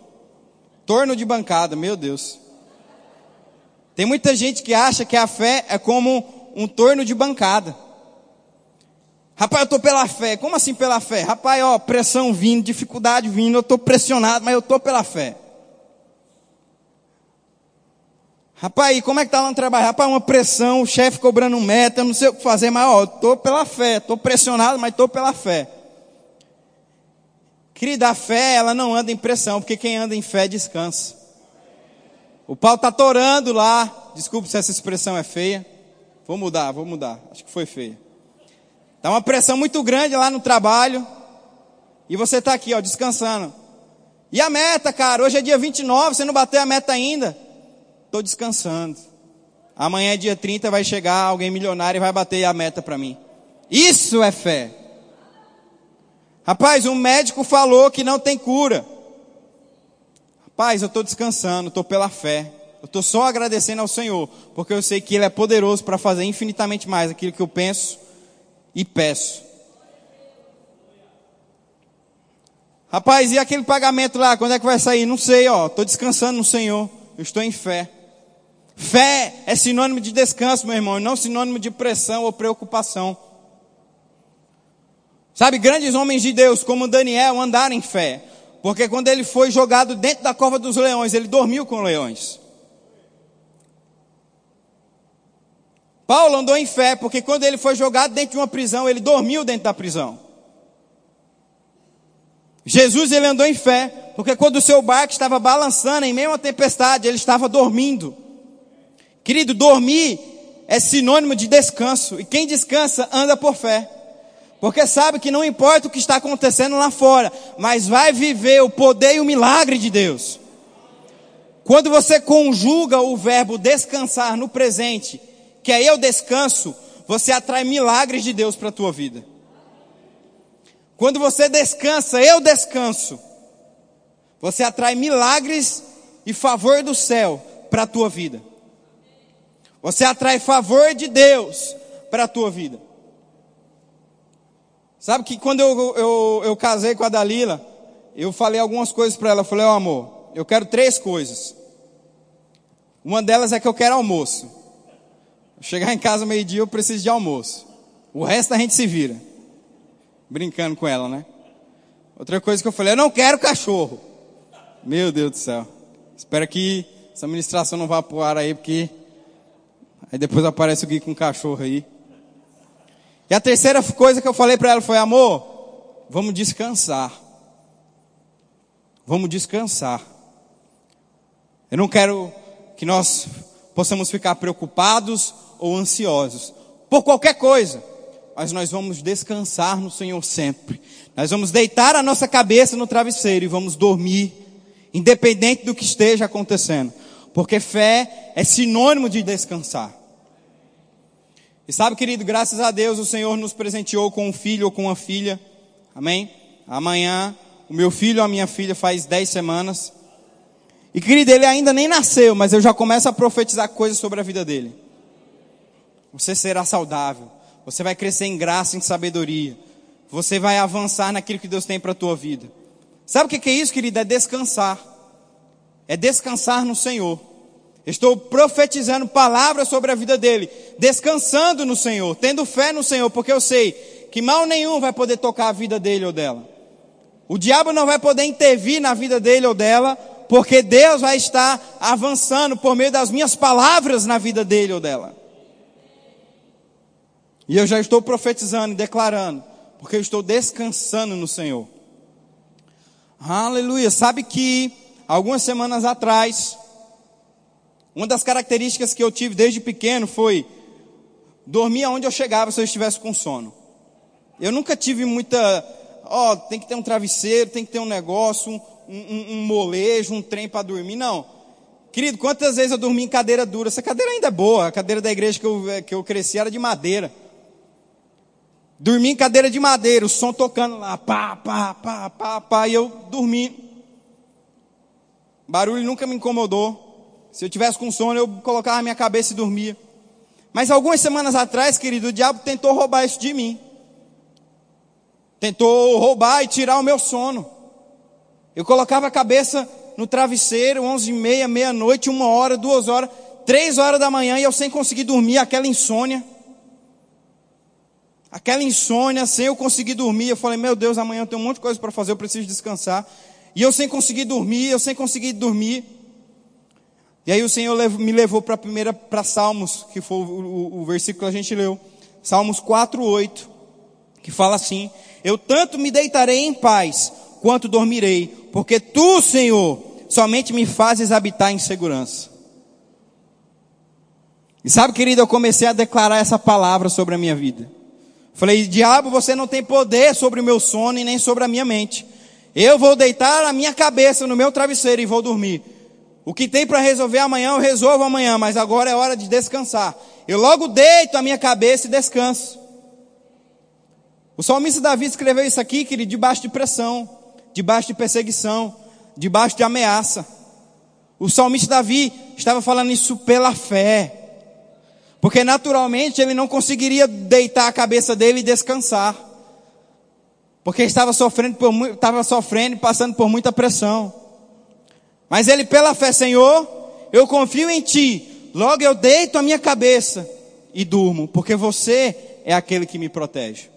[SPEAKER 1] Torno de bancada, meu Deus. Tem muita gente que acha que a fé é como um torno de bancada. Rapaz, eu estou pela fé. Como assim pela fé? Rapaz, ó, pressão vindo, dificuldade vindo, eu estou pressionado, mas eu estou pela fé. Rapaz, como é que tá lá no trabalho? Rapaz, uma pressão, o chefe cobrando meta, eu não sei o que fazer, mas ó, estou pela fé, estou pressionado, mas estou pela fé. Querida, a fé, ela não anda em pressão, porque quem anda em fé descansa. O pau está torando lá, desculpe se essa expressão é feia. Vou mudar, vou mudar, acho que foi feia. Está uma pressão muito grande lá no trabalho, e você está aqui, ó, descansando. E a meta, cara, hoje é dia 29, você não bateu a meta ainda estou descansando. Amanhã, é dia 30, vai chegar alguém milionário e vai bater a meta para mim. Isso é fé. Rapaz, um médico falou que não tem cura. Rapaz, eu estou descansando, estou pela fé. Eu estou só agradecendo ao Senhor, porque eu sei que Ele é poderoso para fazer infinitamente mais aquilo que eu penso e peço. Rapaz, e aquele pagamento lá, quando é que vai sair? Não sei, ó. Estou descansando no Senhor. Eu estou em fé. Fé é sinônimo de descanso, meu irmão, e não sinônimo de pressão ou preocupação. Sabe, grandes homens de Deus, como Daniel, andaram em fé. Porque quando ele foi jogado dentro da cova dos leões, ele dormiu com leões. Paulo andou em fé, porque quando ele foi jogado dentro de uma prisão, ele dormiu dentro da prisão. Jesus ele andou em fé, porque quando o seu barco estava balançando em meio a tempestade, ele estava dormindo. Querido, dormir é sinônimo de descanso, e quem descansa anda por fé. Porque sabe que não importa o que está acontecendo lá fora, mas vai viver o poder e o milagre de Deus. Quando você conjuga o verbo descansar no presente, que é eu descanso, você atrai milagres de Deus para a tua vida. Quando você descansa, eu descanso. Você atrai milagres e favor do céu para a tua vida. Você atrai favor de Deus para a tua vida. Sabe que quando eu, eu, eu casei com a Dalila, eu falei algumas coisas para ela. Eu falei, ó oh, amor, eu quero três coisas. Uma delas é que eu quero almoço. Chegar em casa meio-dia, eu preciso de almoço. O resto a gente se vira brincando com ela, né? Outra coisa que eu falei, eu não quero cachorro. Meu Deus do céu. Espero que essa ministração não vá pro ar aí, porque aí depois aparece o Gui com um cachorro aí. E a terceira coisa que eu falei para ela foi, amor, vamos descansar. Vamos descansar. Eu não quero que nós possamos ficar preocupados ou ansiosos por qualquer coisa mas nós vamos descansar no Senhor sempre. Nós vamos deitar a nossa cabeça no travesseiro e vamos dormir, independente do que esteja acontecendo. Porque fé é sinônimo de descansar. E sabe, querido, graças a Deus o Senhor nos presenteou com um filho ou com uma filha. Amém? Amanhã, o meu filho ou a minha filha faz dez semanas. E querido, ele ainda nem nasceu, mas eu já começo a profetizar coisas sobre a vida dele. Você será saudável. Você vai crescer em graça, em sabedoria. Você vai avançar naquilo que Deus tem para a tua vida. Sabe o que é isso, querida? É descansar. É descansar no Senhor. Estou profetizando palavras sobre a vida dele, descansando no Senhor, tendo fé no Senhor, porque eu sei que mal nenhum vai poder tocar a vida dele ou dela. O diabo não vai poder intervir na vida dele ou dela, porque Deus vai estar avançando por meio das minhas palavras na vida dele ou dela. E eu já estou profetizando e declarando, porque eu estou descansando no Senhor. Aleluia. Sabe que algumas semanas atrás, uma das características que eu tive desde pequeno foi dormir aonde eu chegava se eu estivesse com sono. Eu nunca tive muita, ó, oh, tem que ter um travesseiro, tem que ter um negócio, um, um, um molejo, um trem para dormir. Não. Querido, quantas vezes eu dormi em cadeira dura? Essa cadeira ainda é boa. A cadeira da igreja que eu, que eu cresci era de madeira. Dormi em cadeira de madeira, o som tocando lá, pá, pá, pá, pá, pá, e eu dormi. Barulho nunca me incomodou. Se eu tivesse com sono, eu colocava a minha cabeça e dormia. Mas algumas semanas atrás, querido, o diabo tentou roubar isso de mim. Tentou roubar e tirar o meu sono. Eu colocava a cabeça no travesseiro, onze e meia, meia-noite, uma hora, duas horas, três horas da manhã, e eu sem conseguir dormir, aquela insônia aquela insônia, sem eu conseguir dormir. Eu falei, meu Deus, amanhã eu tenho um monte de coisa para fazer, eu preciso descansar. E eu sem conseguir dormir, eu sem conseguir dormir. E aí o Senhor me levou para a primeira, para Salmos, que foi o, o, o, versículo que a gente leu. Salmos 4, 8, que fala assim: Eu tanto me deitarei em paz, quanto dormirei, porque tu, Senhor, somente me fazes habitar em segurança. E sabe, querido, eu comecei a declarar essa palavra sobre a minha vida. Falei, diabo, você não tem poder sobre o meu sono e nem sobre a minha mente. Eu vou deitar a minha cabeça no meu travesseiro e vou dormir. O que tem para resolver amanhã, eu resolvo amanhã, mas agora é hora de descansar. Eu logo deito a minha cabeça e descanso. O salmista Davi escreveu isso aqui, querido, debaixo de pressão, debaixo de perseguição, debaixo de ameaça. O salmista Davi estava falando isso pela fé. Porque naturalmente ele não conseguiria deitar a cabeça dele e descansar. Porque estava sofrendo, por, estava sofrendo e passando por muita pressão. Mas ele, pela fé, Senhor, eu confio em Ti. Logo eu deito a minha cabeça e durmo, porque você é aquele que me protege.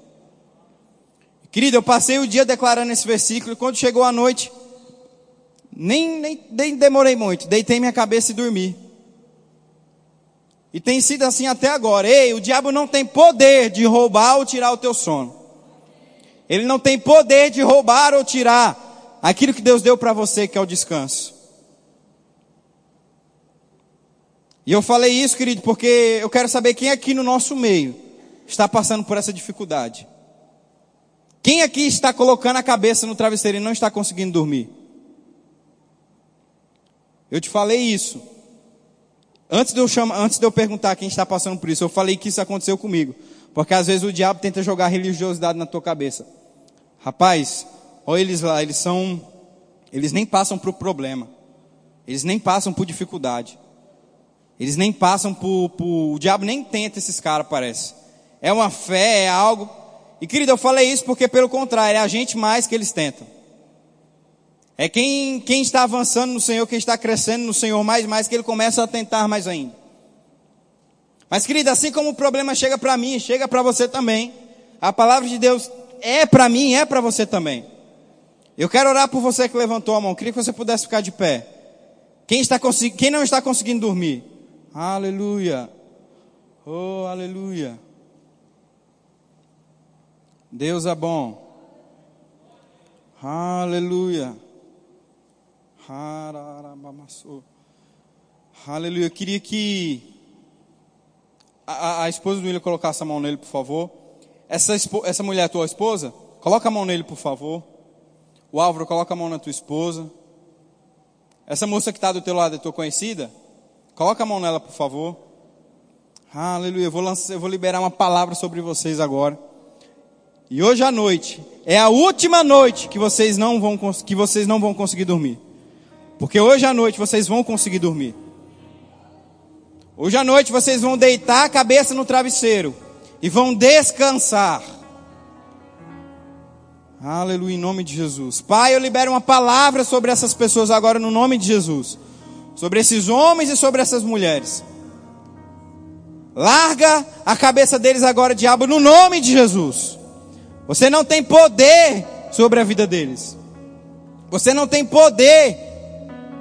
[SPEAKER 1] Querido, eu passei o dia declarando esse versículo e quando chegou a noite, nem, nem, nem demorei muito, deitei minha cabeça e dormi. E tem sido assim até agora. Ei, o diabo não tem poder de roubar ou tirar o teu sono. Ele não tem poder de roubar ou tirar aquilo que Deus deu para você, que é o descanso. E eu falei isso, querido, porque eu quero saber quem aqui no nosso meio está passando por essa dificuldade. Quem aqui está colocando a cabeça no travesseiro e não está conseguindo dormir? Eu te falei isso. Antes de, eu chamar, antes de eu perguntar quem está passando por isso, eu falei que isso aconteceu comigo. Porque às vezes o diabo tenta jogar religiosidade na tua cabeça. Rapaz, olha eles lá, eles são. Eles nem passam por problema. Eles nem passam por dificuldade. Eles nem passam por. por o diabo nem tenta esses caras, parece. É uma fé, é algo. E querido, eu falei isso porque, pelo contrário, é a gente mais que eles tentam. É quem, quem está avançando no Senhor, quem está crescendo no Senhor mais mais, que ele começa a tentar mais ainda. Mas, querida, assim como o problema chega para mim, chega para você também. A palavra de Deus é para mim, é para você também. Eu quero orar por você que levantou a mão. Queria que você pudesse ficar de pé. Quem, está quem não está conseguindo dormir? Aleluia. Oh, aleluia. Deus é bom. Aleluia. Aleluia. Eu queria que a, a esposa do William colocasse a mão nele, por favor. Essa, essa mulher é tua esposa? Coloca a mão nele, por favor. O Álvaro, coloca a mão na tua esposa. Essa moça que está do teu lado é tua conhecida? Coloca a mão nela, por favor. Aleluia. Eu vou, lançar, eu vou liberar uma palavra sobre vocês agora. E hoje à noite é a última noite que vocês não vão, que vocês não vão conseguir dormir. Porque hoje à noite vocês vão conseguir dormir. Hoje à noite vocês vão deitar a cabeça no travesseiro e vão descansar. Aleluia, em nome de Jesus. Pai, eu libero uma palavra sobre essas pessoas agora no nome de Jesus. Sobre esses homens e sobre essas mulheres. Larga a cabeça deles agora, diabo, no nome de Jesus. Você não tem poder sobre a vida deles. Você não tem poder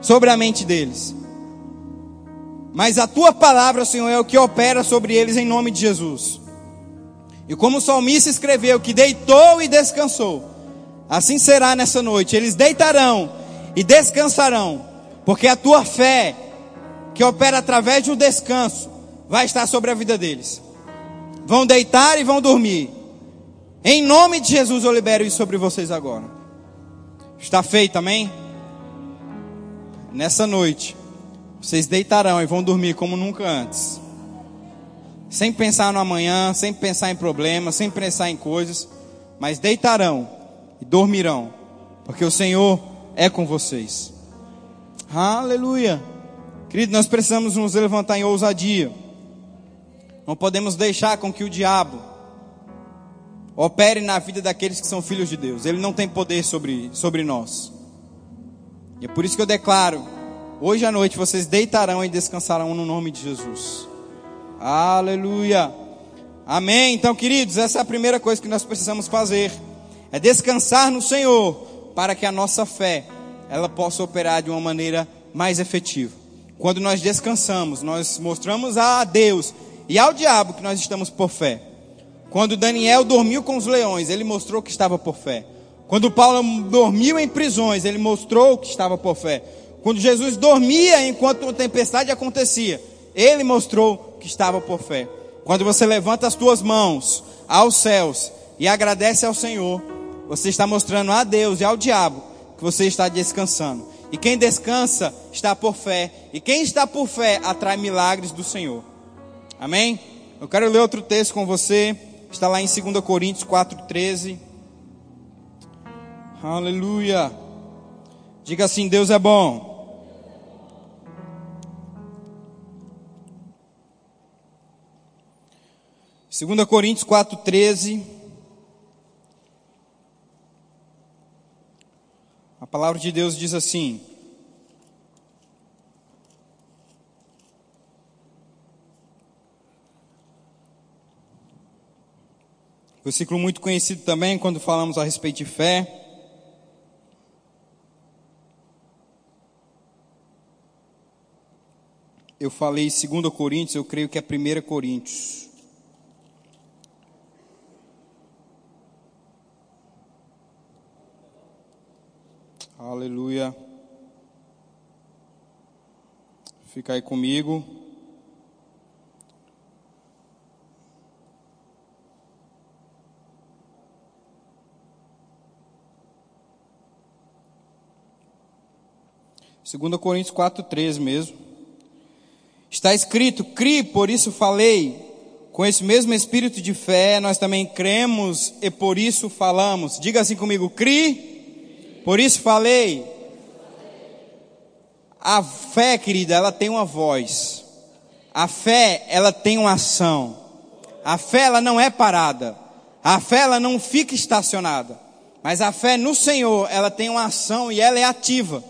[SPEAKER 1] sobre a mente deles. Mas a tua palavra, Senhor, é o que opera sobre eles em nome de Jesus. E como o salmista escreveu, que deitou e descansou, assim será nessa noite. Eles deitarão e descansarão, porque a tua fé, que opera através um descanso, vai estar sobre a vida deles. Vão deitar e vão dormir. Em nome de Jesus eu libero isso sobre vocês agora. Está feito, amém? nessa noite, vocês deitarão e vão dormir como nunca antes. Sem pensar no amanhã, sem pensar em problemas, sem pensar em coisas, mas deitarão e dormirão, porque o Senhor é com vocês. Aleluia. Querido, nós precisamos nos levantar em ousadia. Não podemos deixar com que o diabo opere na vida daqueles que são filhos de Deus. Ele não tem poder sobre, sobre nós. E é por isso que eu declaro: hoje à noite vocês deitarão e descansarão no nome de Jesus. Aleluia. Amém. Então, queridos, essa é a primeira coisa que nós precisamos fazer: é descansar no Senhor, para que a nossa fé ela possa operar de uma maneira mais efetiva. Quando nós descansamos, nós mostramos a Deus e ao diabo que nós estamos por fé. Quando Daniel dormiu com os leões, ele mostrou que estava por fé. Quando Paulo dormiu em prisões, ele mostrou que estava por fé. Quando Jesus dormia enquanto a tempestade acontecia, ele mostrou que estava por fé. Quando você levanta as tuas mãos aos céus e agradece ao Senhor, você está mostrando a Deus e ao diabo que você está descansando. E quem descansa está por fé. E quem está por fé atrai milagres do Senhor. Amém? Eu quero ler outro texto com você. Está lá em 2 Coríntios 4,13. Aleluia. Diga assim: Deus é bom. Segunda Coríntios 4:13 A palavra de Deus diz assim: Versículo muito conhecido também quando falamos a respeito de fé. Eu falei 2 Coríntios, eu creio que é 1 Coríntios. Aleluia. Fica aí comigo. Segunda Coríntios 4:13 mesmo. Está escrito: "Cri, por isso falei". Com esse mesmo espírito de fé, nós também cremos e por isso falamos. Diga assim comigo: "Cri, por isso falei". A fé, querida, ela tem uma voz. A fé, ela tem uma ação. A fé, ela não é parada. A fé, ela não fica estacionada. Mas a fé no Senhor, ela tem uma ação e ela é ativa.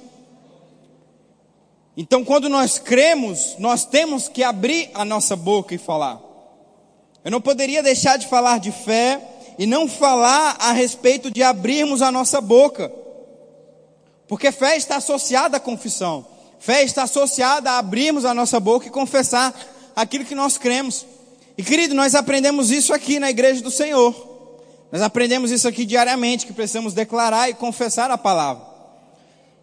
[SPEAKER 1] Então, quando nós cremos, nós temos que abrir a nossa boca e falar. Eu não poderia deixar de falar de fé e não falar a respeito de abrirmos a nossa boca. Porque fé está associada à confissão. Fé está associada a abrirmos a nossa boca e confessar aquilo que nós cremos. E querido, nós aprendemos isso aqui na igreja do Senhor. Nós aprendemos isso aqui diariamente, que precisamos declarar e confessar a palavra.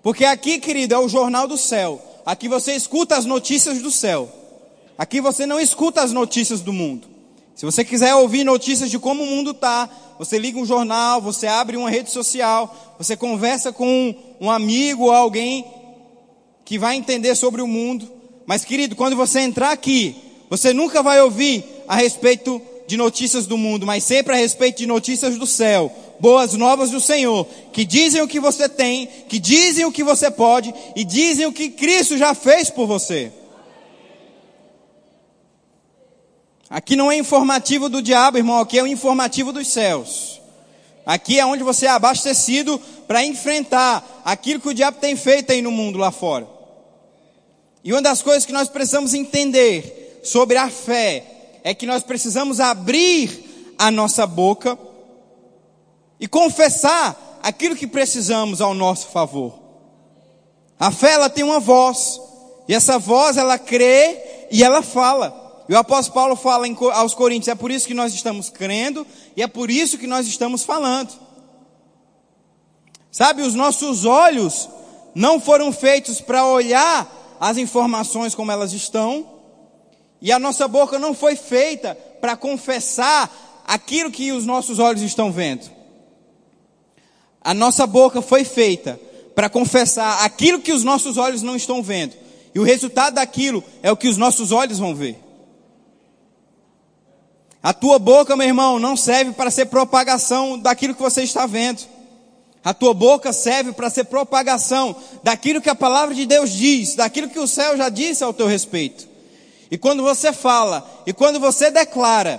[SPEAKER 1] Porque aqui, querido, é o jornal do céu. Aqui você escuta as notícias do céu. Aqui você não escuta as notícias do mundo. Se você quiser ouvir notícias de como o mundo está, você liga um jornal, você abre uma rede social, você conversa com um amigo ou alguém que vai entender sobre o mundo. Mas, querido, quando você entrar aqui, você nunca vai ouvir a respeito de notícias do mundo, mas sempre a respeito de notícias do céu boas novas do Senhor, que dizem o que você tem, que dizem o que você pode e dizem o que Cristo já fez por você. Aqui não é informativo do diabo, irmão, aqui é o informativo dos céus. Aqui é onde você é abastecido para enfrentar aquilo que o diabo tem feito aí no mundo lá fora. E uma das coisas que nós precisamos entender sobre a fé é que nós precisamos abrir a nossa boca e confessar aquilo que precisamos ao nosso favor. A fé ela tem uma voz, e essa voz ela crê e ela fala. E o apóstolo Paulo fala aos Coríntios: é por isso que nós estamos crendo e é por isso que nós estamos falando. Sabe, os nossos olhos não foram feitos para olhar as informações como elas estão, e a nossa boca não foi feita para confessar aquilo que os nossos olhos estão vendo. A nossa boca foi feita para confessar aquilo que os nossos olhos não estão vendo. E o resultado daquilo é o que os nossos olhos vão ver. A tua boca, meu irmão, não serve para ser propagação daquilo que você está vendo. A tua boca serve para ser propagação daquilo que a palavra de Deus diz, daquilo que o céu já disse ao teu respeito. E quando você fala, e quando você declara,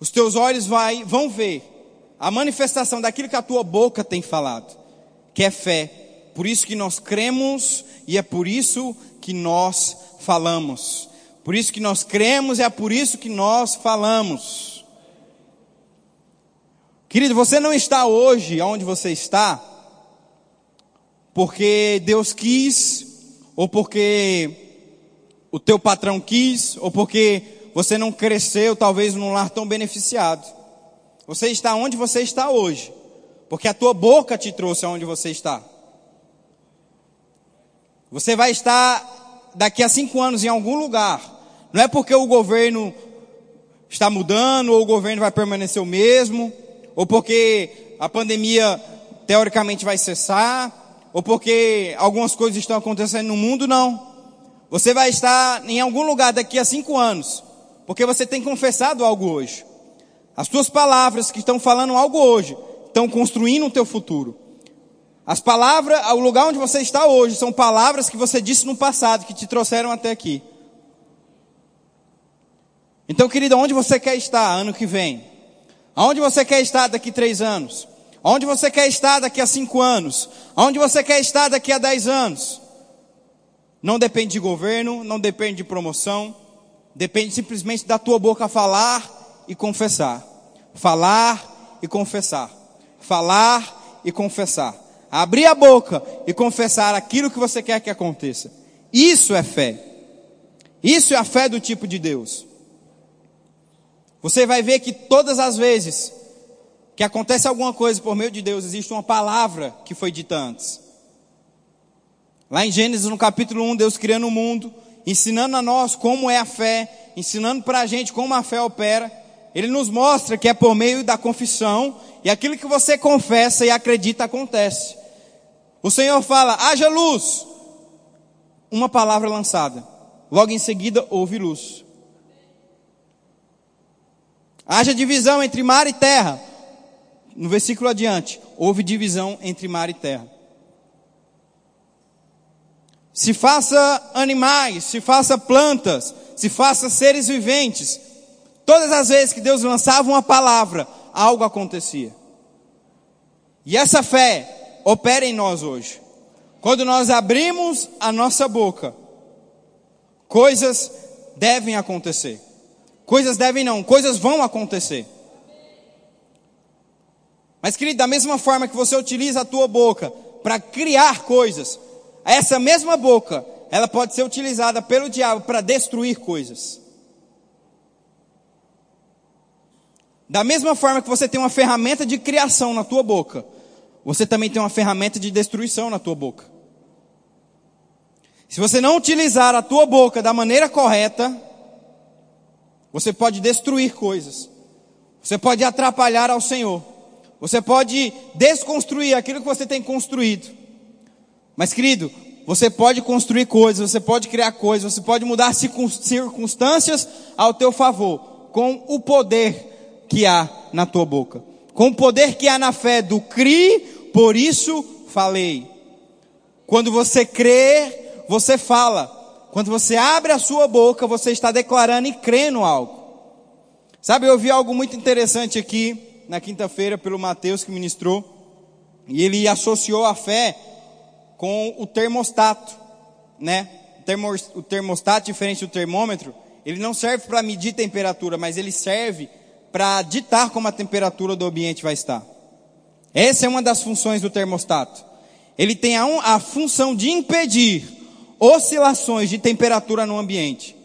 [SPEAKER 1] os teus olhos vai, vão ver a manifestação daquilo que a tua boca tem falado, que é fé. Por isso que nós cremos e é por isso que nós falamos. Por isso que nós cremos é por isso que nós falamos. Querido, você não está hoje onde você está porque Deus quis ou porque o teu patrão quis ou porque você não cresceu talvez num lar tão beneficiado. Você está onde você está hoje, porque a tua boca te trouxe aonde você está. Você vai estar daqui a cinco anos em algum lugar. Não é porque o governo está mudando, ou o governo vai permanecer o mesmo, ou porque a pandemia teoricamente vai cessar, ou porque algumas coisas estão acontecendo no mundo, não. Você vai estar em algum lugar daqui a cinco anos, porque você tem confessado algo hoje. As tuas palavras que estão falando algo hoje, estão construindo o teu futuro. As palavras, o lugar onde você está hoje, são palavras que você disse no passado, que te trouxeram até aqui. Então, querida, onde você quer estar ano que vem? Aonde você quer estar daqui três anos? Aonde você quer estar daqui a cinco anos? Aonde você quer estar daqui a dez anos? Não depende de governo, não depende de promoção, depende simplesmente da tua boca falar e confessar. Falar e confessar. Falar e confessar. Abrir a boca e confessar aquilo que você quer que aconteça. Isso é fé. Isso é a fé do tipo de Deus. Você vai ver que todas as vezes que acontece alguma coisa por meio de Deus, existe uma palavra que foi dita antes. Lá em Gênesis, no capítulo 1, Deus criando o mundo, ensinando a nós como é a fé, ensinando para a gente como a fé opera. Ele nos mostra que é por meio da confissão, e aquilo que você confessa e acredita acontece. O Senhor fala: haja luz. Uma palavra lançada. Logo em seguida, houve luz. Haja divisão entre mar e terra. No versículo adiante, houve divisão entre mar e terra. Se faça animais, se faça plantas, se faça seres viventes. Todas as vezes que Deus lançava uma palavra, algo acontecia. E essa fé opera em nós hoje. Quando nós abrimos a nossa boca, coisas devem acontecer. Coisas devem não, coisas vão acontecer. Mas, querido, da mesma forma que você utiliza a tua boca para criar coisas, essa mesma boca, ela pode ser utilizada pelo diabo para destruir coisas. Da mesma forma que você tem uma ferramenta de criação na tua boca, você também tem uma ferramenta de destruição na tua boca. Se você não utilizar a tua boca da maneira correta, você pode destruir coisas. Você pode atrapalhar ao Senhor. Você pode desconstruir aquilo que você tem construído. Mas, querido, você pode construir coisas, você pode criar coisas, você pode mudar circunstâncias ao teu favor, com o poder que há na tua boca. Com o poder que há na fé do CRI, por isso falei. Quando você crê, você fala. Quando você abre a sua boca, você está declarando e crendo algo. Sabe, eu vi algo muito interessante aqui na quinta-feira pelo Mateus que ministrou, e ele associou a fé com o termostato, né? O termostato, diferente do termômetro, ele não serve para medir temperatura, mas ele serve para ditar como a temperatura do ambiente vai estar. Essa é uma das funções do termostato. Ele tem a, um, a função de impedir oscilações de temperatura no ambiente.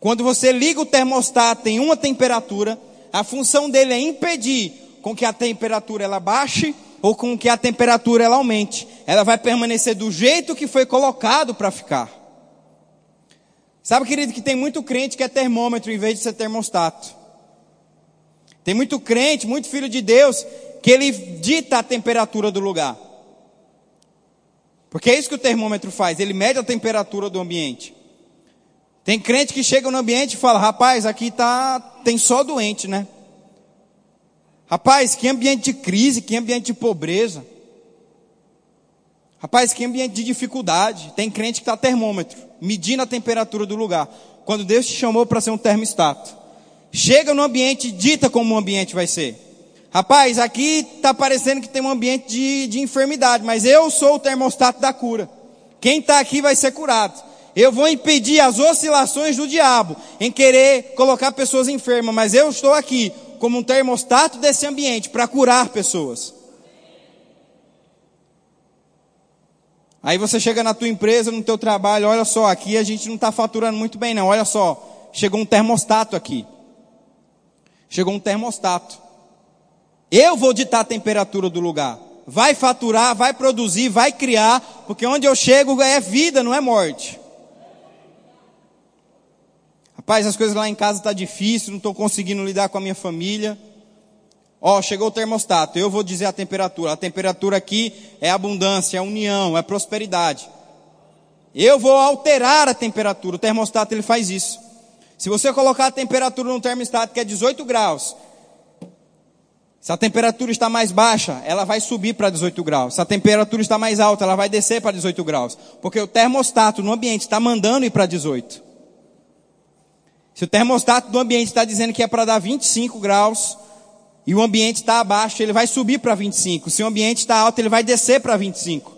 [SPEAKER 1] Quando você liga o termostato em uma temperatura, a função dele é impedir com que a temperatura ela baixe ou com que a temperatura ela aumente. Ela vai permanecer do jeito que foi colocado para ficar. Sabe, querido, que tem muito crente que é termômetro em vez de ser termostato. Tem muito crente, muito filho de Deus, que ele dita a temperatura do lugar. Porque é isso que o termômetro faz, ele mede a temperatura do ambiente. Tem crente que chega no ambiente e fala: rapaz, aqui tá, tem só doente, né? Rapaz, que ambiente de crise, que ambiente de pobreza. Rapaz, que ambiente de dificuldade. Tem crente que está termômetro, medindo a temperatura do lugar. Quando Deus te chamou para ser um termostato. Chega no ambiente e dita como o ambiente vai ser. Rapaz, aqui está parecendo que tem um ambiente de, de enfermidade, mas eu sou o termostato da cura. Quem está aqui vai ser curado. Eu vou impedir as oscilações do diabo em querer colocar pessoas enfermas, mas eu estou aqui como um termostato desse ambiente para curar pessoas. Aí você chega na tua empresa, no teu trabalho, olha só, aqui a gente não está faturando muito bem não, olha só, chegou um termostato aqui. Chegou um termostato. Eu vou ditar a temperatura do lugar. Vai faturar, vai produzir, vai criar, porque onde eu chego é vida, não é morte. Rapaz, as coisas lá em casa tá difícil, não estou conseguindo lidar com a minha família. Ó, oh, chegou o termostato, eu vou dizer a temperatura. A temperatura aqui é abundância, é união, é prosperidade. Eu vou alterar a temperatura. O termostato ele faz isso. Se você colocar a temperatura no termostato que é 18 graus, se a temperatura está mais baixa, ela vai subir para 18 graus. Se a temperatura está mais alta, ela vai descer para 18 graus. Porque o termostato no ambiente está mandando ir para 18. Se o termostato do ambiente está dizendo que é para dar 25 graus e o ambiente está abaixo, ele vai subir para 25. Se o ambiente está alto, ele vai descer para 25.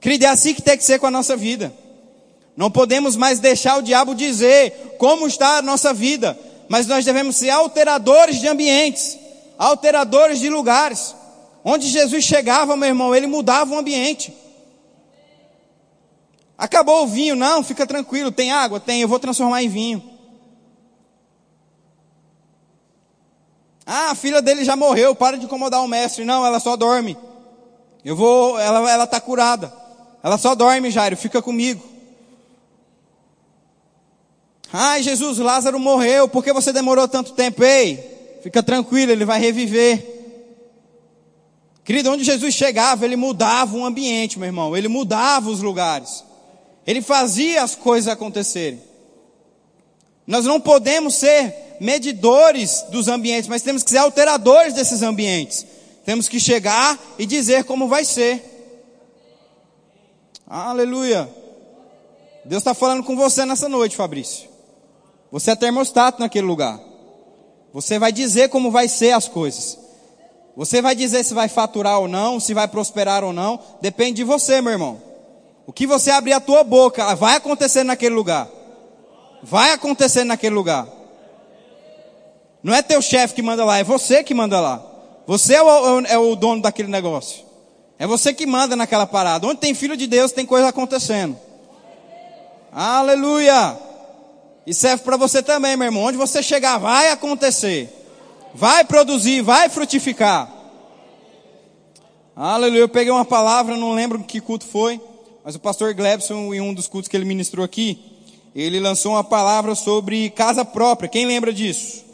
[SPEAKER 1] Querido, é assim que tem que ser com a nossa vida. Não podemos mais deixar o diabo dizer como está a nossa vida, mas nós devemos ser alteradores de ambientes, alteradores de lugares. Onde Jesus chegava, meu irmão, ele mudava o ambiente. Acabou o vinho, não, fica tranquilo, tem água? Tem, eu vou transformar em vinho. Ah, a filha dele já morreu, para de incomodar o mestre. Não, ela só dorme. Eu vou, ela ela está curada. Ela só dorme, Jairo, fica comigo. Ai, Jesus, Lázaro morreu, por que você demorou tanto tempo? Ei, fica tranquilo, ele vai reviver. Querido, onde Jesus chegava, ele mudava o ambiente, meu irmão, ele mudava os lugares. Ele fazia as coisas acontecerem. Nós não podemos ser medidores dos ambientes, mas temos que ser alteradores desses ambientes. Temos que chegar e dizer como vai ser. Aleluia. Deus está falando com você nessa noite, Fabrício. Você é termostato naquele lugar. Você vai dizer como vai ser as coisas. Você vai dizer se vai faturar ou não, se vai prosperar ou não. Depende de você, meu irmão. O que você abrir a tua boca vai acontecer naquele lugar. Vai acontecer naquele lugar. Não é teu chefe que manda lá, é você que manda lá. Você é o, é o dono daquele negócio. É você que manda naquela parada. Onde tem filho de Deus, tem coisa acontecendo. Aleluia! E serve para você também, meu irmão. Onde você chegar, vai acontecer. Vai produzir, vai frutificar. Aleluia. Eu peguei uma palavra, não lembro que culto foi. Mas o pastor Glebson, em um dos cultos que ele ministrou aqui, ele lançou uma palavra sobre casa própria. Quem lembra disso?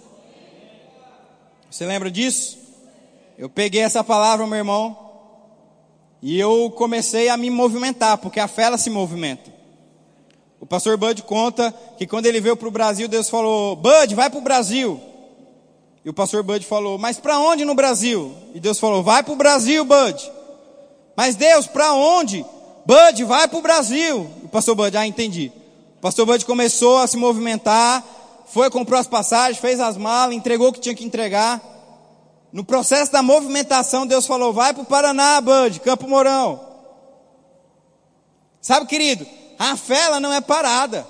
[SPEAKER 1] Você lembra disso? Eu peguei essa palavra, meu irmão, e eu comecei a me movimentar, porque a fé ela se movimenta. O pastor Bud conta que quando ele veio para o Brasil, Deus falou: Bud, vai para o Brasil. E o pastor Bud falou: Mas para onde no Brasil? E Deus falou: Vai para o Brasil, Bud. Mas Deus, para onde? Bud, vai para o Brasil. O pastor Bud, ah, entendi. O pastor Bud começou a se movimentar, foi, comprou as passagens, fez as malas, entregou o que tinha que entregar. No processo da movimentação, Deus falou: vai para o Paraná, Bud, Campo Mourão. Sabe, querido, a fé ela não é parada.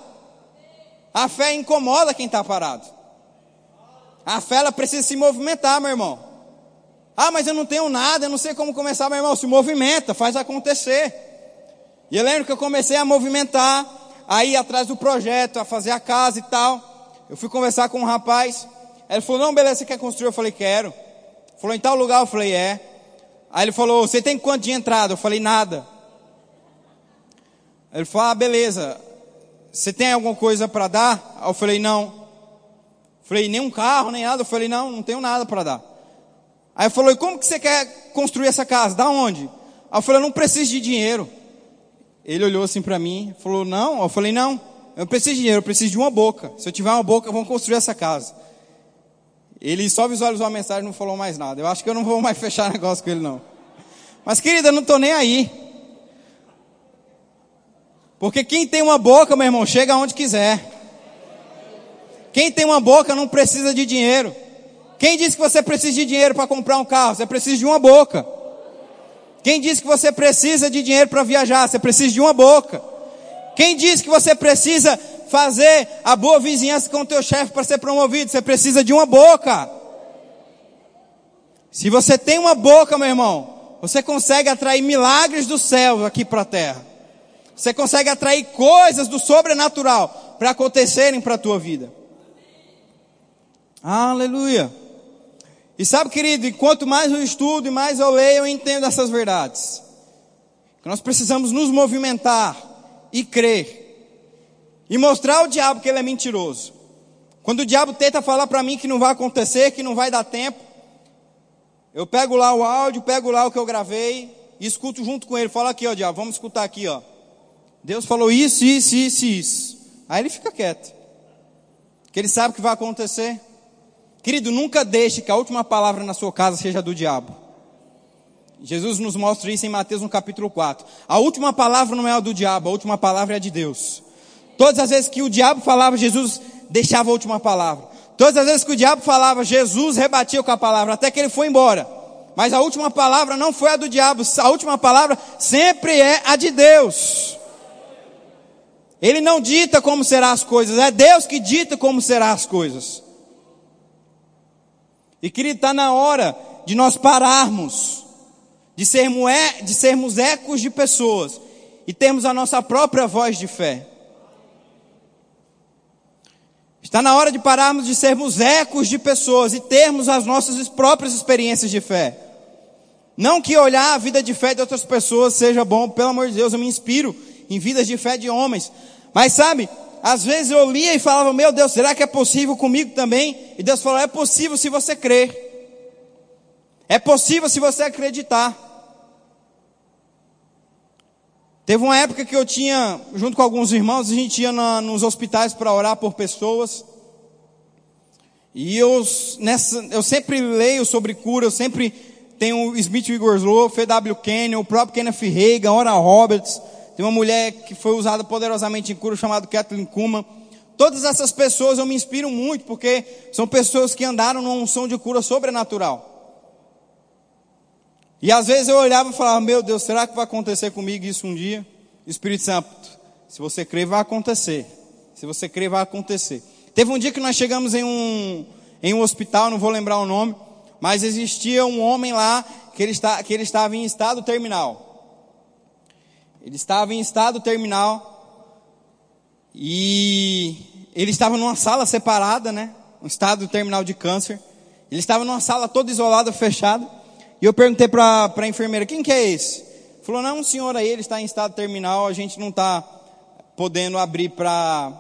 [SPEAKER 1] A fé incomoda quem está parado. A fé ela precisa se movimentar, meu irmão. Ah, mas eu não tenho nada, eu não sei como começar, meu irmão. Se movimenta, faz acontecer. E eu lembro que eu comecei a movimentar, aí atrás do projeto, a fazer a casa e tal. Eu fui conversar com um rapaz. Ele falou: Não, beleza, você quer construir? Eu falei: Quero. Falou: Em tal lugar? Eu falei: É. Aí ele falou: Você tem quanto de entrada? Eu falei: Nada. Ele falou: Ah, beleza. Você tem alguma coisa para dar? Eu falei: Não. Falei: Nem um carro, nem nada. Eu falei: Não, não tenho nada para dar. Aí ele falou: E como que você quer construir essa casa? Da onde? Aí eu falei: Eu não preciso de dinheiro. Ele olhou assim para mim, falou: Não. Eu falei: Não, eu preciso de dinheiro, eu preciso de uma boca. Se eu tiver uma boca, vamos construir essa casa. Ele só visualizou a mensagem e não falou mais nada. Eu acho que eu não vou mais fechar negócio com ele, não. Mas, querida, eu não estou nem aí. Porque quem tem uma boca, meu irmão, chega aonde quiser. Quem tem uma boca não precisa de dinheiro. Quem disse que você precisa de dinheiro para comprar um carro? Você precisa de uma boca. Quem disse que você precisa de dinheiro para viajar? Você precisa de uma boca. Quem disse que você precisa fazer a boa vizinhança com o teu chefe para ser promovido? Você precisa de uma boca. Se você tem uma boca, meu irmão, você consegue atrair milagres do céu aqui para a terra. Você consegue atrair coisas do sobrenatural para acontecerem para a tua vida. Aleluia. E sabe, querido, quanto mais eu estudo e mais eu leio, eu entendo essas verdades. Que nós precisamos nos movimentar e crer. E mostrar ao diabo que ele é mentiroso. Quando o diabo tenta falar para mim que não vai acontecer, que não vai dar tempo, eu pego lá o áudio, pego lá o que eu gravei e escuto junto com ele. Fala aqui, ó, diabo, vamos escutar aqui, ó. Deus falou isso, isso, isso, isso. Aí ele fica quieto. Que ele sabe o que vai acontecer. Querido, nunca deixe que a última palavra na sua casa seja do diabo. Jesus nos mostra isso em Mateus no capítulo 4. A última palavra não é a do diabo, a última palavra é a de Deus. Todas as vezes que o diabo falava, Jesus deixava a última palavra. Todas as vezes que o diabo falava, Jesus rebatia com a palavra, até que ele foi embora. Mas a última palavra não foi a do diabo, a última palavra sempre é a de Deus. Ele não dita como serão as coisas, é Deus que dita como serão as coisas. E querido, está na hora de nós pararmos, de sermos, de sermos ecos de pessoas e termos a nossa própria voz de fé. Está na hora de pararmos de sermos ecos de pessoas e termos as nossas próprias experiências de fé. Não que olhar a vida de fé de outras pessoas seja bom, pelo amor de Deus, eu me inspiro em vidas de fé de homens. Mas sabe, às vezes eu lia e falava, meu Deus, será que é possível comigo também? E Deus falou, é possível se você crer. É possível se você acreditar. Teve uma época que eu tinha, junto com alguns irmãos, a gente ia na, nos hospitais para orar por pessoas. E eu, nessa, eu sempre leio sobre cura, eu sempre tenho o Smith Wigglesworth, F.W. Kenyon, o próprio Kenneth Reagan, Ora Roberts. Tem uma mulher que foi usada poderosamente em cura, chamada Kathleen Kuma. Todas essas pessoas eu me inspiro muito, porque são pessoas que andaram numa unção de cura sobrenatural. E às vezes eu olhava e falava, meu Deus, será que vai acontecer comigo isso um dia? Espírito Santo, se você crer, vai acontecer. Se você crer, vai acontecer. Teve um dia que nós chegamos em um, em um hospital, não vou lembrar o nome, mas existia um homem lá que ele, está, que ele estava em estado terminal. Ele estava em estado terminal e ele estava numa sala separada, né? Um estado terminal de câncer. Ele estava numa sala toda isolada, fechada. E eu perguntei para a enfermeira, quem que é esse? Falou, não, um senhor aí, ele está em estado terminal, a gente não está podendo abrir para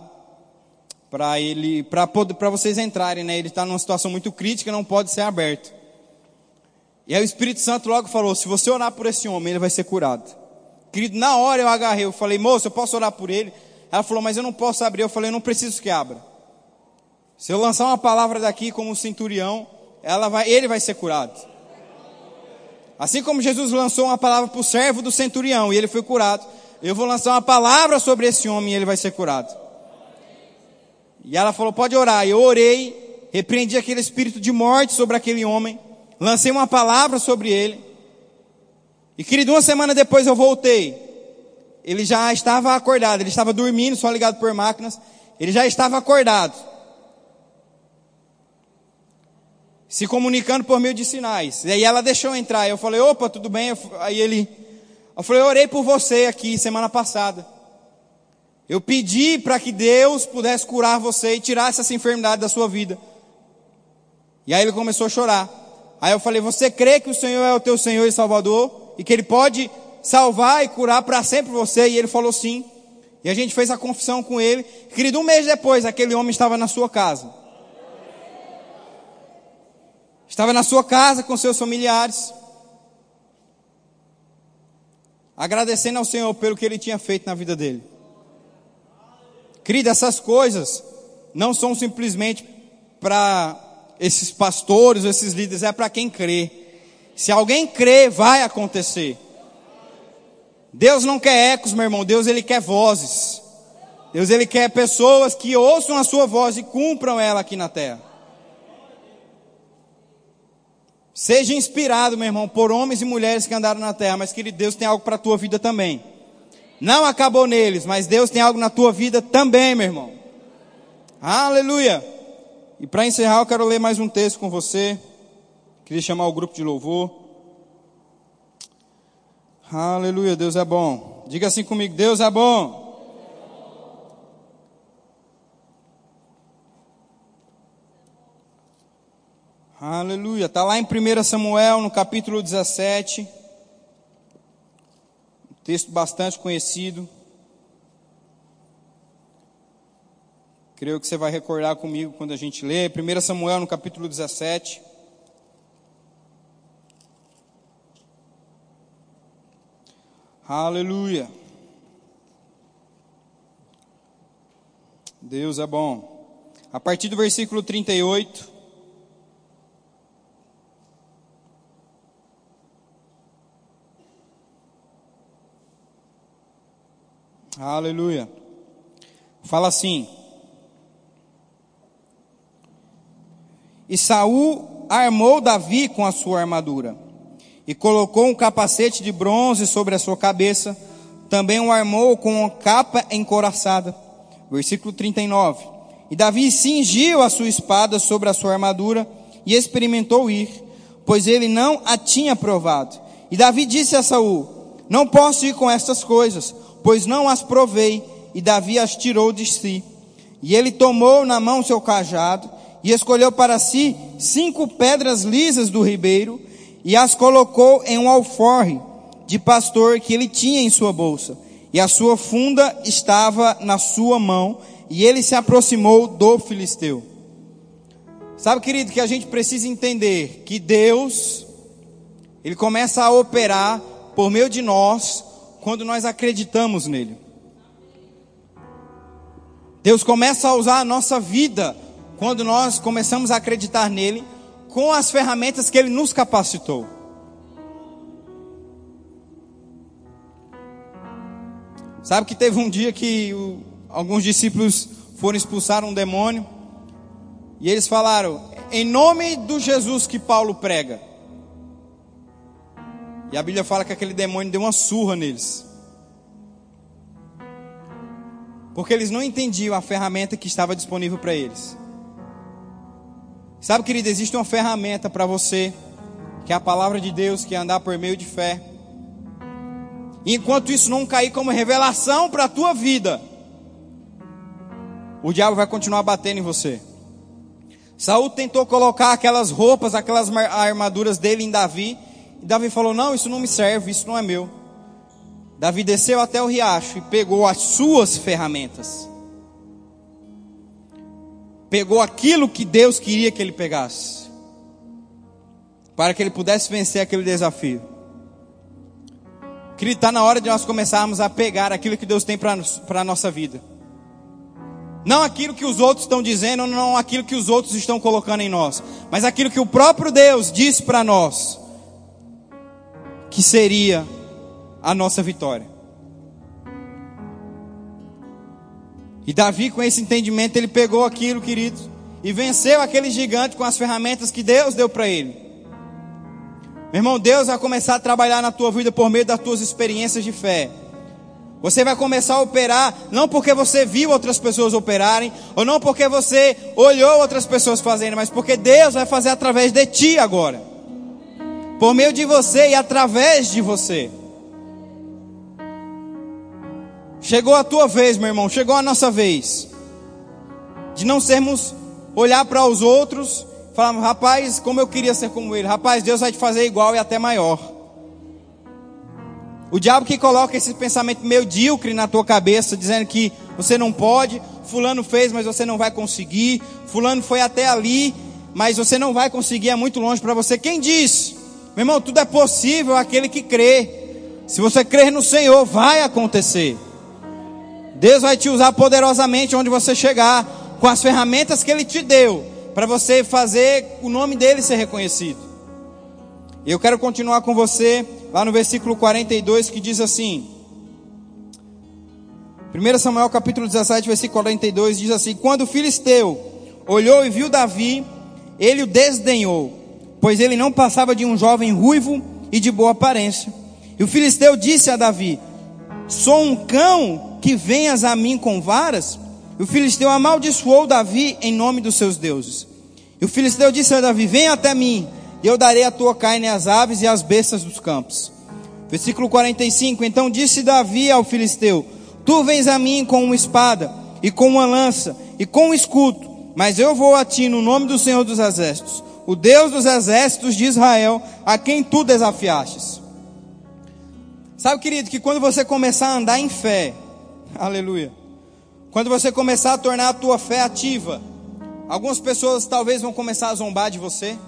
[SPEAKER 1] para ele, para vocês entrarem, né? Ele está numa situação muito crítica, não pode ser aberto. E aí o Espírito Santo logo falou: se você orar por esse homem, ele vai ser curado. Querido, na hora eu agarrei, eu falei, moço, eu posso orar por ele? Ela falou, mas eu não posso abrir. Eu falei, eu não preciso que abra. Se eu lançar uma palavra daqui como centurião, ela vai, ele vai ser curado. Assim como Jesus lançou uma palavra para o servo do centurião e ele foi curado, eu vou lançar uma palavra sobre esse homem e ele vai ser curado. E ela falou: pode orar. Eu orei, repreendi aquele espírito de morte sobre aquele homem, lancei uma palavra sobre ele. E querido, uma semana depois eu voltei. Ele já estava acordado, ele estava dormindo, só ligado por máquinas. Ele já estava acordado. se comunicando por meio de sinais. E aí ela deixou entrar. Eu falei, opa, tudo bem? Aí ele, eu falei, eu orei por você aqui semana passada. Eu pedi para que Deus pudesse curar você e tirar essa enfermidade da sua vida. E aí ele começou a chorar. Aí eu falei, você crê que o Senhor é o teu Senhor e Salvador? E que Ele pode salvar e curar para sempre você? E ele falou sim. E a gente fez a confissão com ele. Querido, um mês depois, aquele homem estava na sua casa. Estava na sua casa com seus familiares, agradecendo ao Senhor pelo que ele tinha feito na vida dele. Querida, essas coisas não são simplesmente para esses pastores, esses líderes, é para quem crê. Se alguém crê, vai acontecer. Deus não quer ecos, meu irmão, Deus ele quer vozes. Deus ele quer pessoas que ouçam a sua voz e cumpram ela aqui na terra. Seja inspirado, meu irmão, por homens e mulheres que andaram na terra, mas querido, Deus tem algo para a tua vida também. Não acabou neles, mas Deus tem algo na tua vida também, meu irmão. Aleluia! E para encerrar, eu quero ler mais um texto com você. Queria chamar o grupo de louvor. Aleluia, Deus é bom. Diga assim comigo: Deus é bom. Aleluia. Está lá em 1 Samuel, no capítulo 17. Um texto bastante conhecido. Creio que você vai recordar comigo quando a gente lê. 1 Samuel, no capítulo 17. Aleluia. Deus é bom. A partir do versículo 38. Aleluia. Fala assim: E Saul armou Davi com a sua armadura e colocou um capacete de bronze sobre a sua cabeça, também o armou com uma capa encoraçada. Versículo 39. E Davi cingiu a sua espada sobre a sua armadura e experimentou ir, pois ele não a tinha provado. E Davi disse a Saul: Não posso ir com estas coisas, pois não as provei. E Davi as tirou de si. E ele tomou na mão seu cajado e escolheu para si cinco pedras lisas do ribeiro e as colocou em um alforre de pastor que ele tinha em sua bolsa. E a sua funda estava na sua mão, e ele se aproximou do filisteu. Sabe, querido, que a gente precisa entender que Deus, Ele começa a operar por meio de nós, quando nós acreditamos nele. Deus começa a usar a nossa vida quando nós começamos a acreditar nele com as ferramentas que ele nos capacitou. Sabe que teve um dia que o, alguns discípulos foram expulsar um demônio e eles falaram: em nome do Jesus que Paulo prega. E a Bíblia fala que aquele demônio deu uma surra neles. Porque eles não entendiam a ferramenta que estava disponível para eles. Sabe, querido, existe uma ferramenta para você, que é a palavra de Deus, que é andar por meio de fé. E enquanto isso não cair como revelação para a tua vida, o diabo vai continuar batendo em você. Saul tentou colocar aquelas roupas, aquelas armaduras dele em Davi, e Davi falou: Não, isso não me serve, isso não é meu. Davi desceu até o riacho e pegou as suas ferramentas pegou aquilo que Deus queria que ele pegasse, para que ele pudesse vencer aquele desafio. Querido, está na hora de nós começarmos a pegar aquilo que Deus tem para a nossa vida. Não aquilo que os outros estão dizendo, não aquilo que os outros estão colocando em nós, mas aquilo que o próprio Deus disse para nós, que seria a nossa vitória. E Davi, com esse entendimento, ele pegou aquilo, querido, e venceu aquele gigante com as ferramentas que Deus deu para ele. Meu irmão, Deus vai começar a trabalhar na tua vida por meio das tuas experiências de fé. Você vai começar a operar não porque você viu outras pessoas operarem, ou não porque você olhou outras pessoas fazendo, mas porque Deus vai fazer através de ti agora. Por meio de você e através de você. Chegou a tua vez, meu irmão, chegou a nossa vez. De não sermos olhar para os outros, falar, rapaz, como eu queria ser como ele. Rapaz, Deus vai te fazer igual e até maior. O diabo que coloca esse pensamento medíocre na tua cabeça, dizendo que você não pode, fulano fez, mas você não vai conseguir, fulano foi até ali, mas você não vai conseguir, é muito longe para você. Quem diz? Meu irmão, tudo é possível aquele que crê. Se você crer no Senhor, vai acontecer. Deus vai te usar poderosamente onde você chegar, com as ferramentas que Ele te deu, para você fazer o nome dele ser reconhecido. Eu quero continuar com você lá no versículo 42 que diz assim: 1 Samuel capítulo 17, versículo 42 diz assim: Quando o filisteu olhou e viu Davi, ele o desdenhou, pois ele não passava de um jovem ruivo e de boa aparência. E o filisteu disse a Davi: Sou um cão que venhas a mim com varas? E o filisteu amaldiçoou Davi em nome dos seus deuses. E o filisteu disse a Davi: Vem até mim, e eu darei a tua carne às aves e às bestas dos campos. Versículo 45: Então disse Davi ao filisteu: Tu vens a mim com uma espada, e com uma lança, e com um escudo, mas eu vou a ti no nome do Senhor dos Exércitos, o Deus dos exércitos de Israel, a quem tu desafiastes. Sabe, querido, que quando você começar a andar em fé, Aleluia. Quando você começar a tornar a tua fé ativa, algumas pessoas talvez vão começar a zombar de você.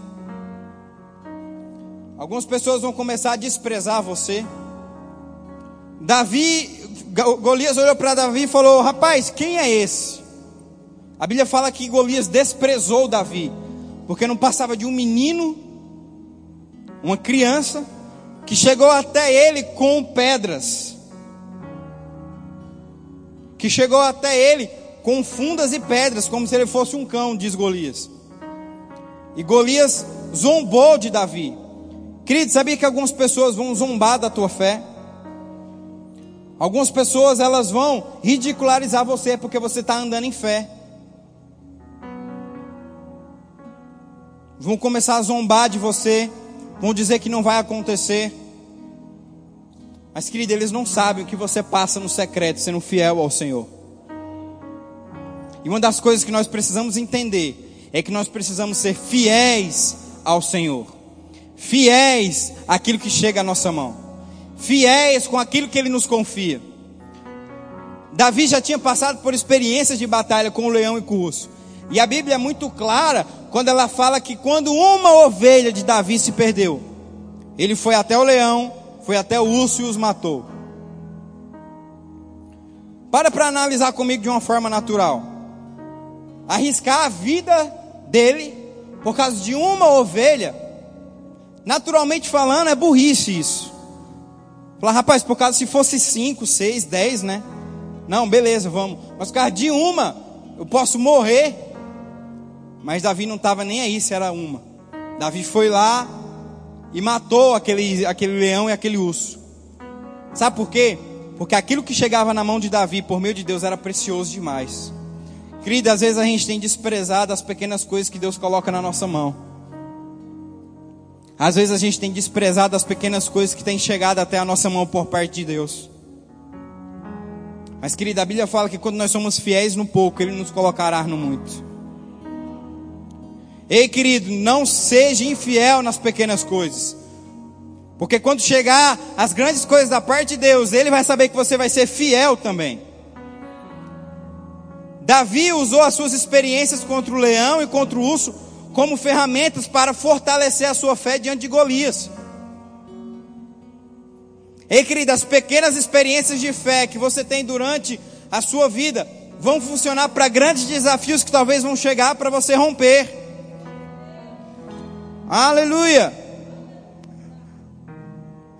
[SPEAKER 1] Algumas pessoas vão começar a desprezar você. Davi, Golias olhou para Davi e falou: Rapaz, quem é esse? A Bíblia fala que Golias desprezou Davi, porque não passava de um menino, uma criança, que chegou até ele com pedras que chegou até ele com fundas e pedras, como se ele fosse um cão, diz Golias. E Golias zombou de Davi. Querido, sabia que algumas pessoas vão zombar da tua fé? Algumas pessoas elas vão ridicularizar você porque você está andando em fé. Vão começar a zombar de você, vão dizer que não vai acontecer. Mas, querido, eles não sabem o que você passa no secreto, sendo fiel ao Senhor. E uma das coisas que nós precisamos entender é que nós precisamos ser fiéis ao Senhor, fiéis àquilo que chega à nossa mão, fiéis com aquilo que Ele nos confia. Davi já tinha passado por experiências de batalha com o leão e com o urso. E a Bíblia é muito clara quando ela fala que quando uma ovelha de Davi se perdeu, ele foi até o leão, foi até o urso e os matou. Para para analisar comigo de uma forma natural. Arriscar a vida dele por causa de uma ovelha, naturalmente falando, é burrice isso. Falar, rapaz, por causa se fosse cinco, seis, dez, né? Não, beleza, vamos. Mas por causa de uma, eu posso morrer. Mas Davi não estava nem aí se era uma. Davi foi lá e matou aquele, aquele leão e aquele urso. Sabe por quê? Porque aquilo que chegava na mão de Davi por meio de Deus era precioso demais. Querida, às vezes a gente tem desprezado as pequenas coisas que Deus coloca na nossa mão. Às vezes a gente tem desprezado as pequenas coisas que têm chegado até a nossa mão por parte de Deus. Mas, querida, a Bíblia fala que quando nós somos fiéis no pouco, Ele nos colocará no muito. Ei, querido, não seja infiel nas pequenas coisas. Porque quando chegar as grandes coisas da parte de Deus, Ele vai saber que você vai ser fiel também. Davi usou as suas experiências contra o leão e contra o urso como ferramentas para fortalecer a sua fé diante de Golias. Ei, querida, as pequenas experiências de fé que você tem durante a sua vida vão funcionar para grandes desafios que talvez vão chegar para você romper. Aleluia!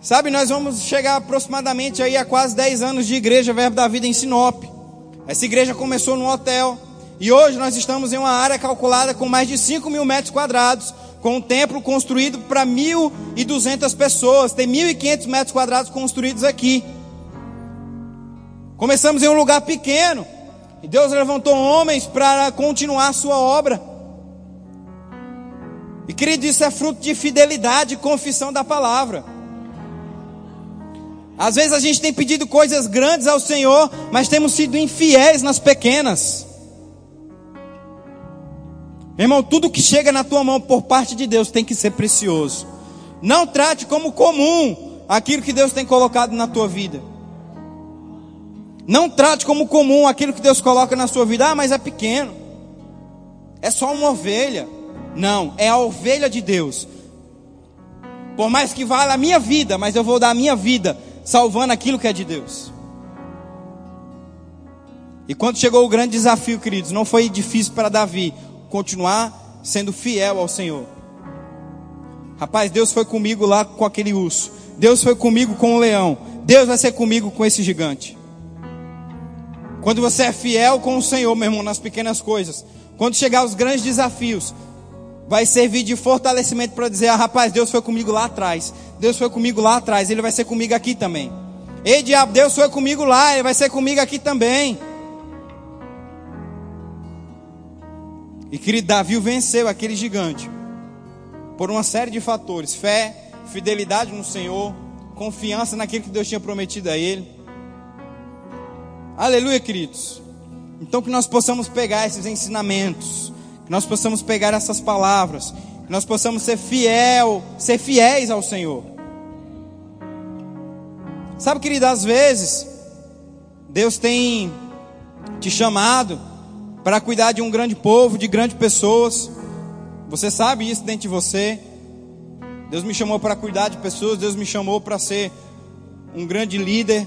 [SPEAKER 1] Sabe, nós vamos chegar aproximadamente aí a quase 10 anos de igreja Verbo da Vida em Sinop. Essa igreja começou num hotel. E hoje nós estamos em uma área calculada com mais de 5 mil metros quadrados, com um templo construído para 1.200 pessoas. Tem 1.500 metros quadrados construídos aqui. Começamos em um lugar pequeno. E Deus levantou homens para continuar a sua obra. E querido, isso é fruto de fidelidade e confissão da palavra. Às vezes a gente tem pedido coisas grandes ao Senhor, mas temos sido infiéis nas pequenas. irmão, tudo que chega na tua mão por parte de Deus tem que ser precioso. Não trate como comum aquilo que Deus tem colocado na tua vida. Não trate como comum aquilo que Deus coloca na sua vida. Ah, mas é pequeno. É só uma ovelha. Não, é a ovelha de Deus. Por mais que valha a minha vida, mas eu vou dar a minha vida salvando aquilo que é de Deus. E quando chegou o grande desafio, queridos, não foi difícil para Davi continuar sendo fiel ao Senhor. Rapaz, Deus foi comigo lá com aquele urso. Deus foi comigo com o leão. Deus vai ser comigo com esse gigante. Quando você é fiel com o Senhor, meu irmão, nas pequenas coisas, quando chegar os grandes desafios, vai servir de fortalecimento para dizer: ah, rapaz, Deus foi comigo lá atrás. Deus foi comigo lá atrás, Ele vai ser comigo aqui também. Ei, diabo, Deus foi comigo lá, Ele vai ser comigo aqui também. E querido, Davi venceu aquele gigante por uma série de fatores: fé, fidelidade no Senhor, confiança naquilo que Deus tinha prometido a ele. Aleluia, queridos. Então que nós possamos pegar esses ensinamentos, nós possamos pegar essas palavras, nós possamos ser fiel, ser fiéis ao Senhor. Sabe, querido, às vezes Deus tem te chamado para cuidar de um grande povo, de grandes pessoas. Você sabe isso dentro de você. Deus me chamou para cuidar de pessoas, Deus me chamou para ser um grande líder.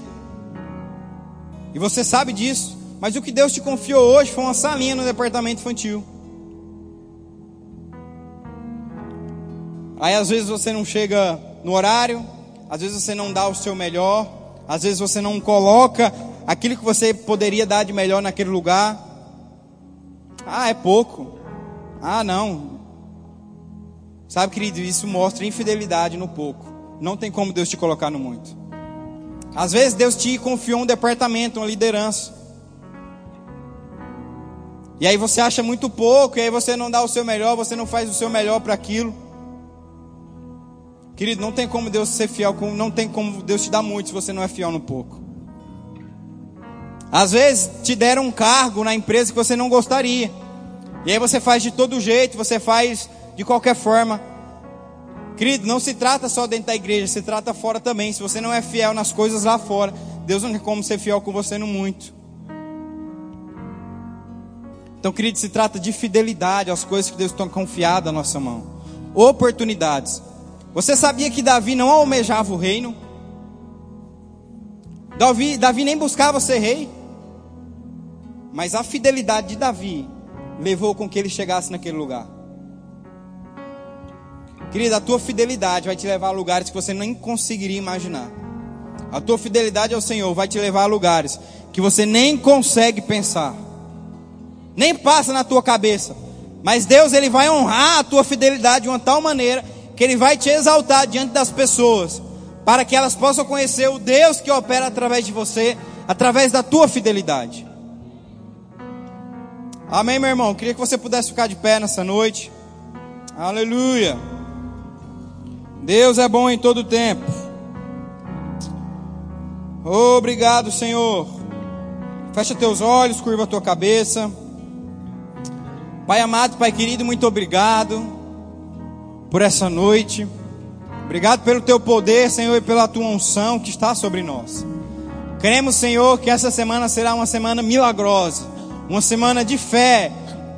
[SPEAKER 1] E você sabe disso. Mas o que Deus te confiou hoje foi uma salinha no departamento infantil. Aí às vezes você não chega no horário, às vezes você não dá o seu melhor, às vezes você não coloca aquilo que você poderia dar de melhor naquele lugar. Ah, é pouco. Ah, não. Sabe, querido, isso mostra infidelidade no pouco. Não tem como Deus te colocar no muito. Às vezes Deus te confiou um departamento, uma liderança. E aí você acha muito pouco, e aí você não dá o seu melhor, você não faz o seu melhor para aquilo. Querido, não tem como Deus ser fiel, não tem como Deus te dar muito se você não é fiel no pouco. Às vezes te deram um cargo na empresa que você não gostaria. E aí você faz de todo jeito, você faz de qualquer forma. Querido, não se trata só dentro da igreja, se trata fora também. Se você não é fiel nas coisas lá fora, Deus não tem como ser fiel com você no muito. Então, querido, se trata de fidelidade às coisas que Deus tem confiado na nossa mão. Oportunidades. Você sabia que Davi não almejava o reino? Davi, Davi nem buscava ser rei. Mas a fidelidade de Davi levou com que ele chegasse naquele lugar. Querida, a tua fidelidade vai te levar a lugares que você nem conseguiria imaginar. A tua fidelidade ao Senhor vai te levar a lugares que você nem consegue pensar. Nem passa na tua cabeça. Mas Deus ele vai honrar a tua fidelidade de uma tal maneira que ele vai te exaltar diante das pessoas, para que elas possam conhecer o Deus que opera através de você, através da tua fidelidade. Amém, meu irmão? Queria que você pudesse ficar de pé nessa noite. Aleluia. Deus é bom em todo tempo. Obrigado, Senhor. Fecha teus olhos, curva a tua cabeça. Pai amado, Pai querido, muito obrigado por essa noite. Obrigado pelo teu poder, Senhor, e pela tua unção que está sobre nós. Cremos, Senhor, que essa semana será uma semana milagrosa uma semana de fé,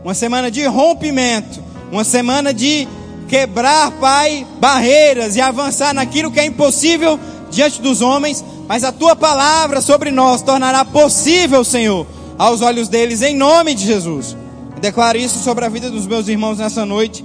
[SPEAKER 1] uma semana de rompimento, uma semana de quebrar, Pai, barreiras e avançar naquilo que é impossível diante dos homens, mas a tua palavra sobre nós tornará possível, Senhor, aos olhos deles, em nome de Jesus. Eu declaro isso sobre a vida dos meus irmãos nessa noite,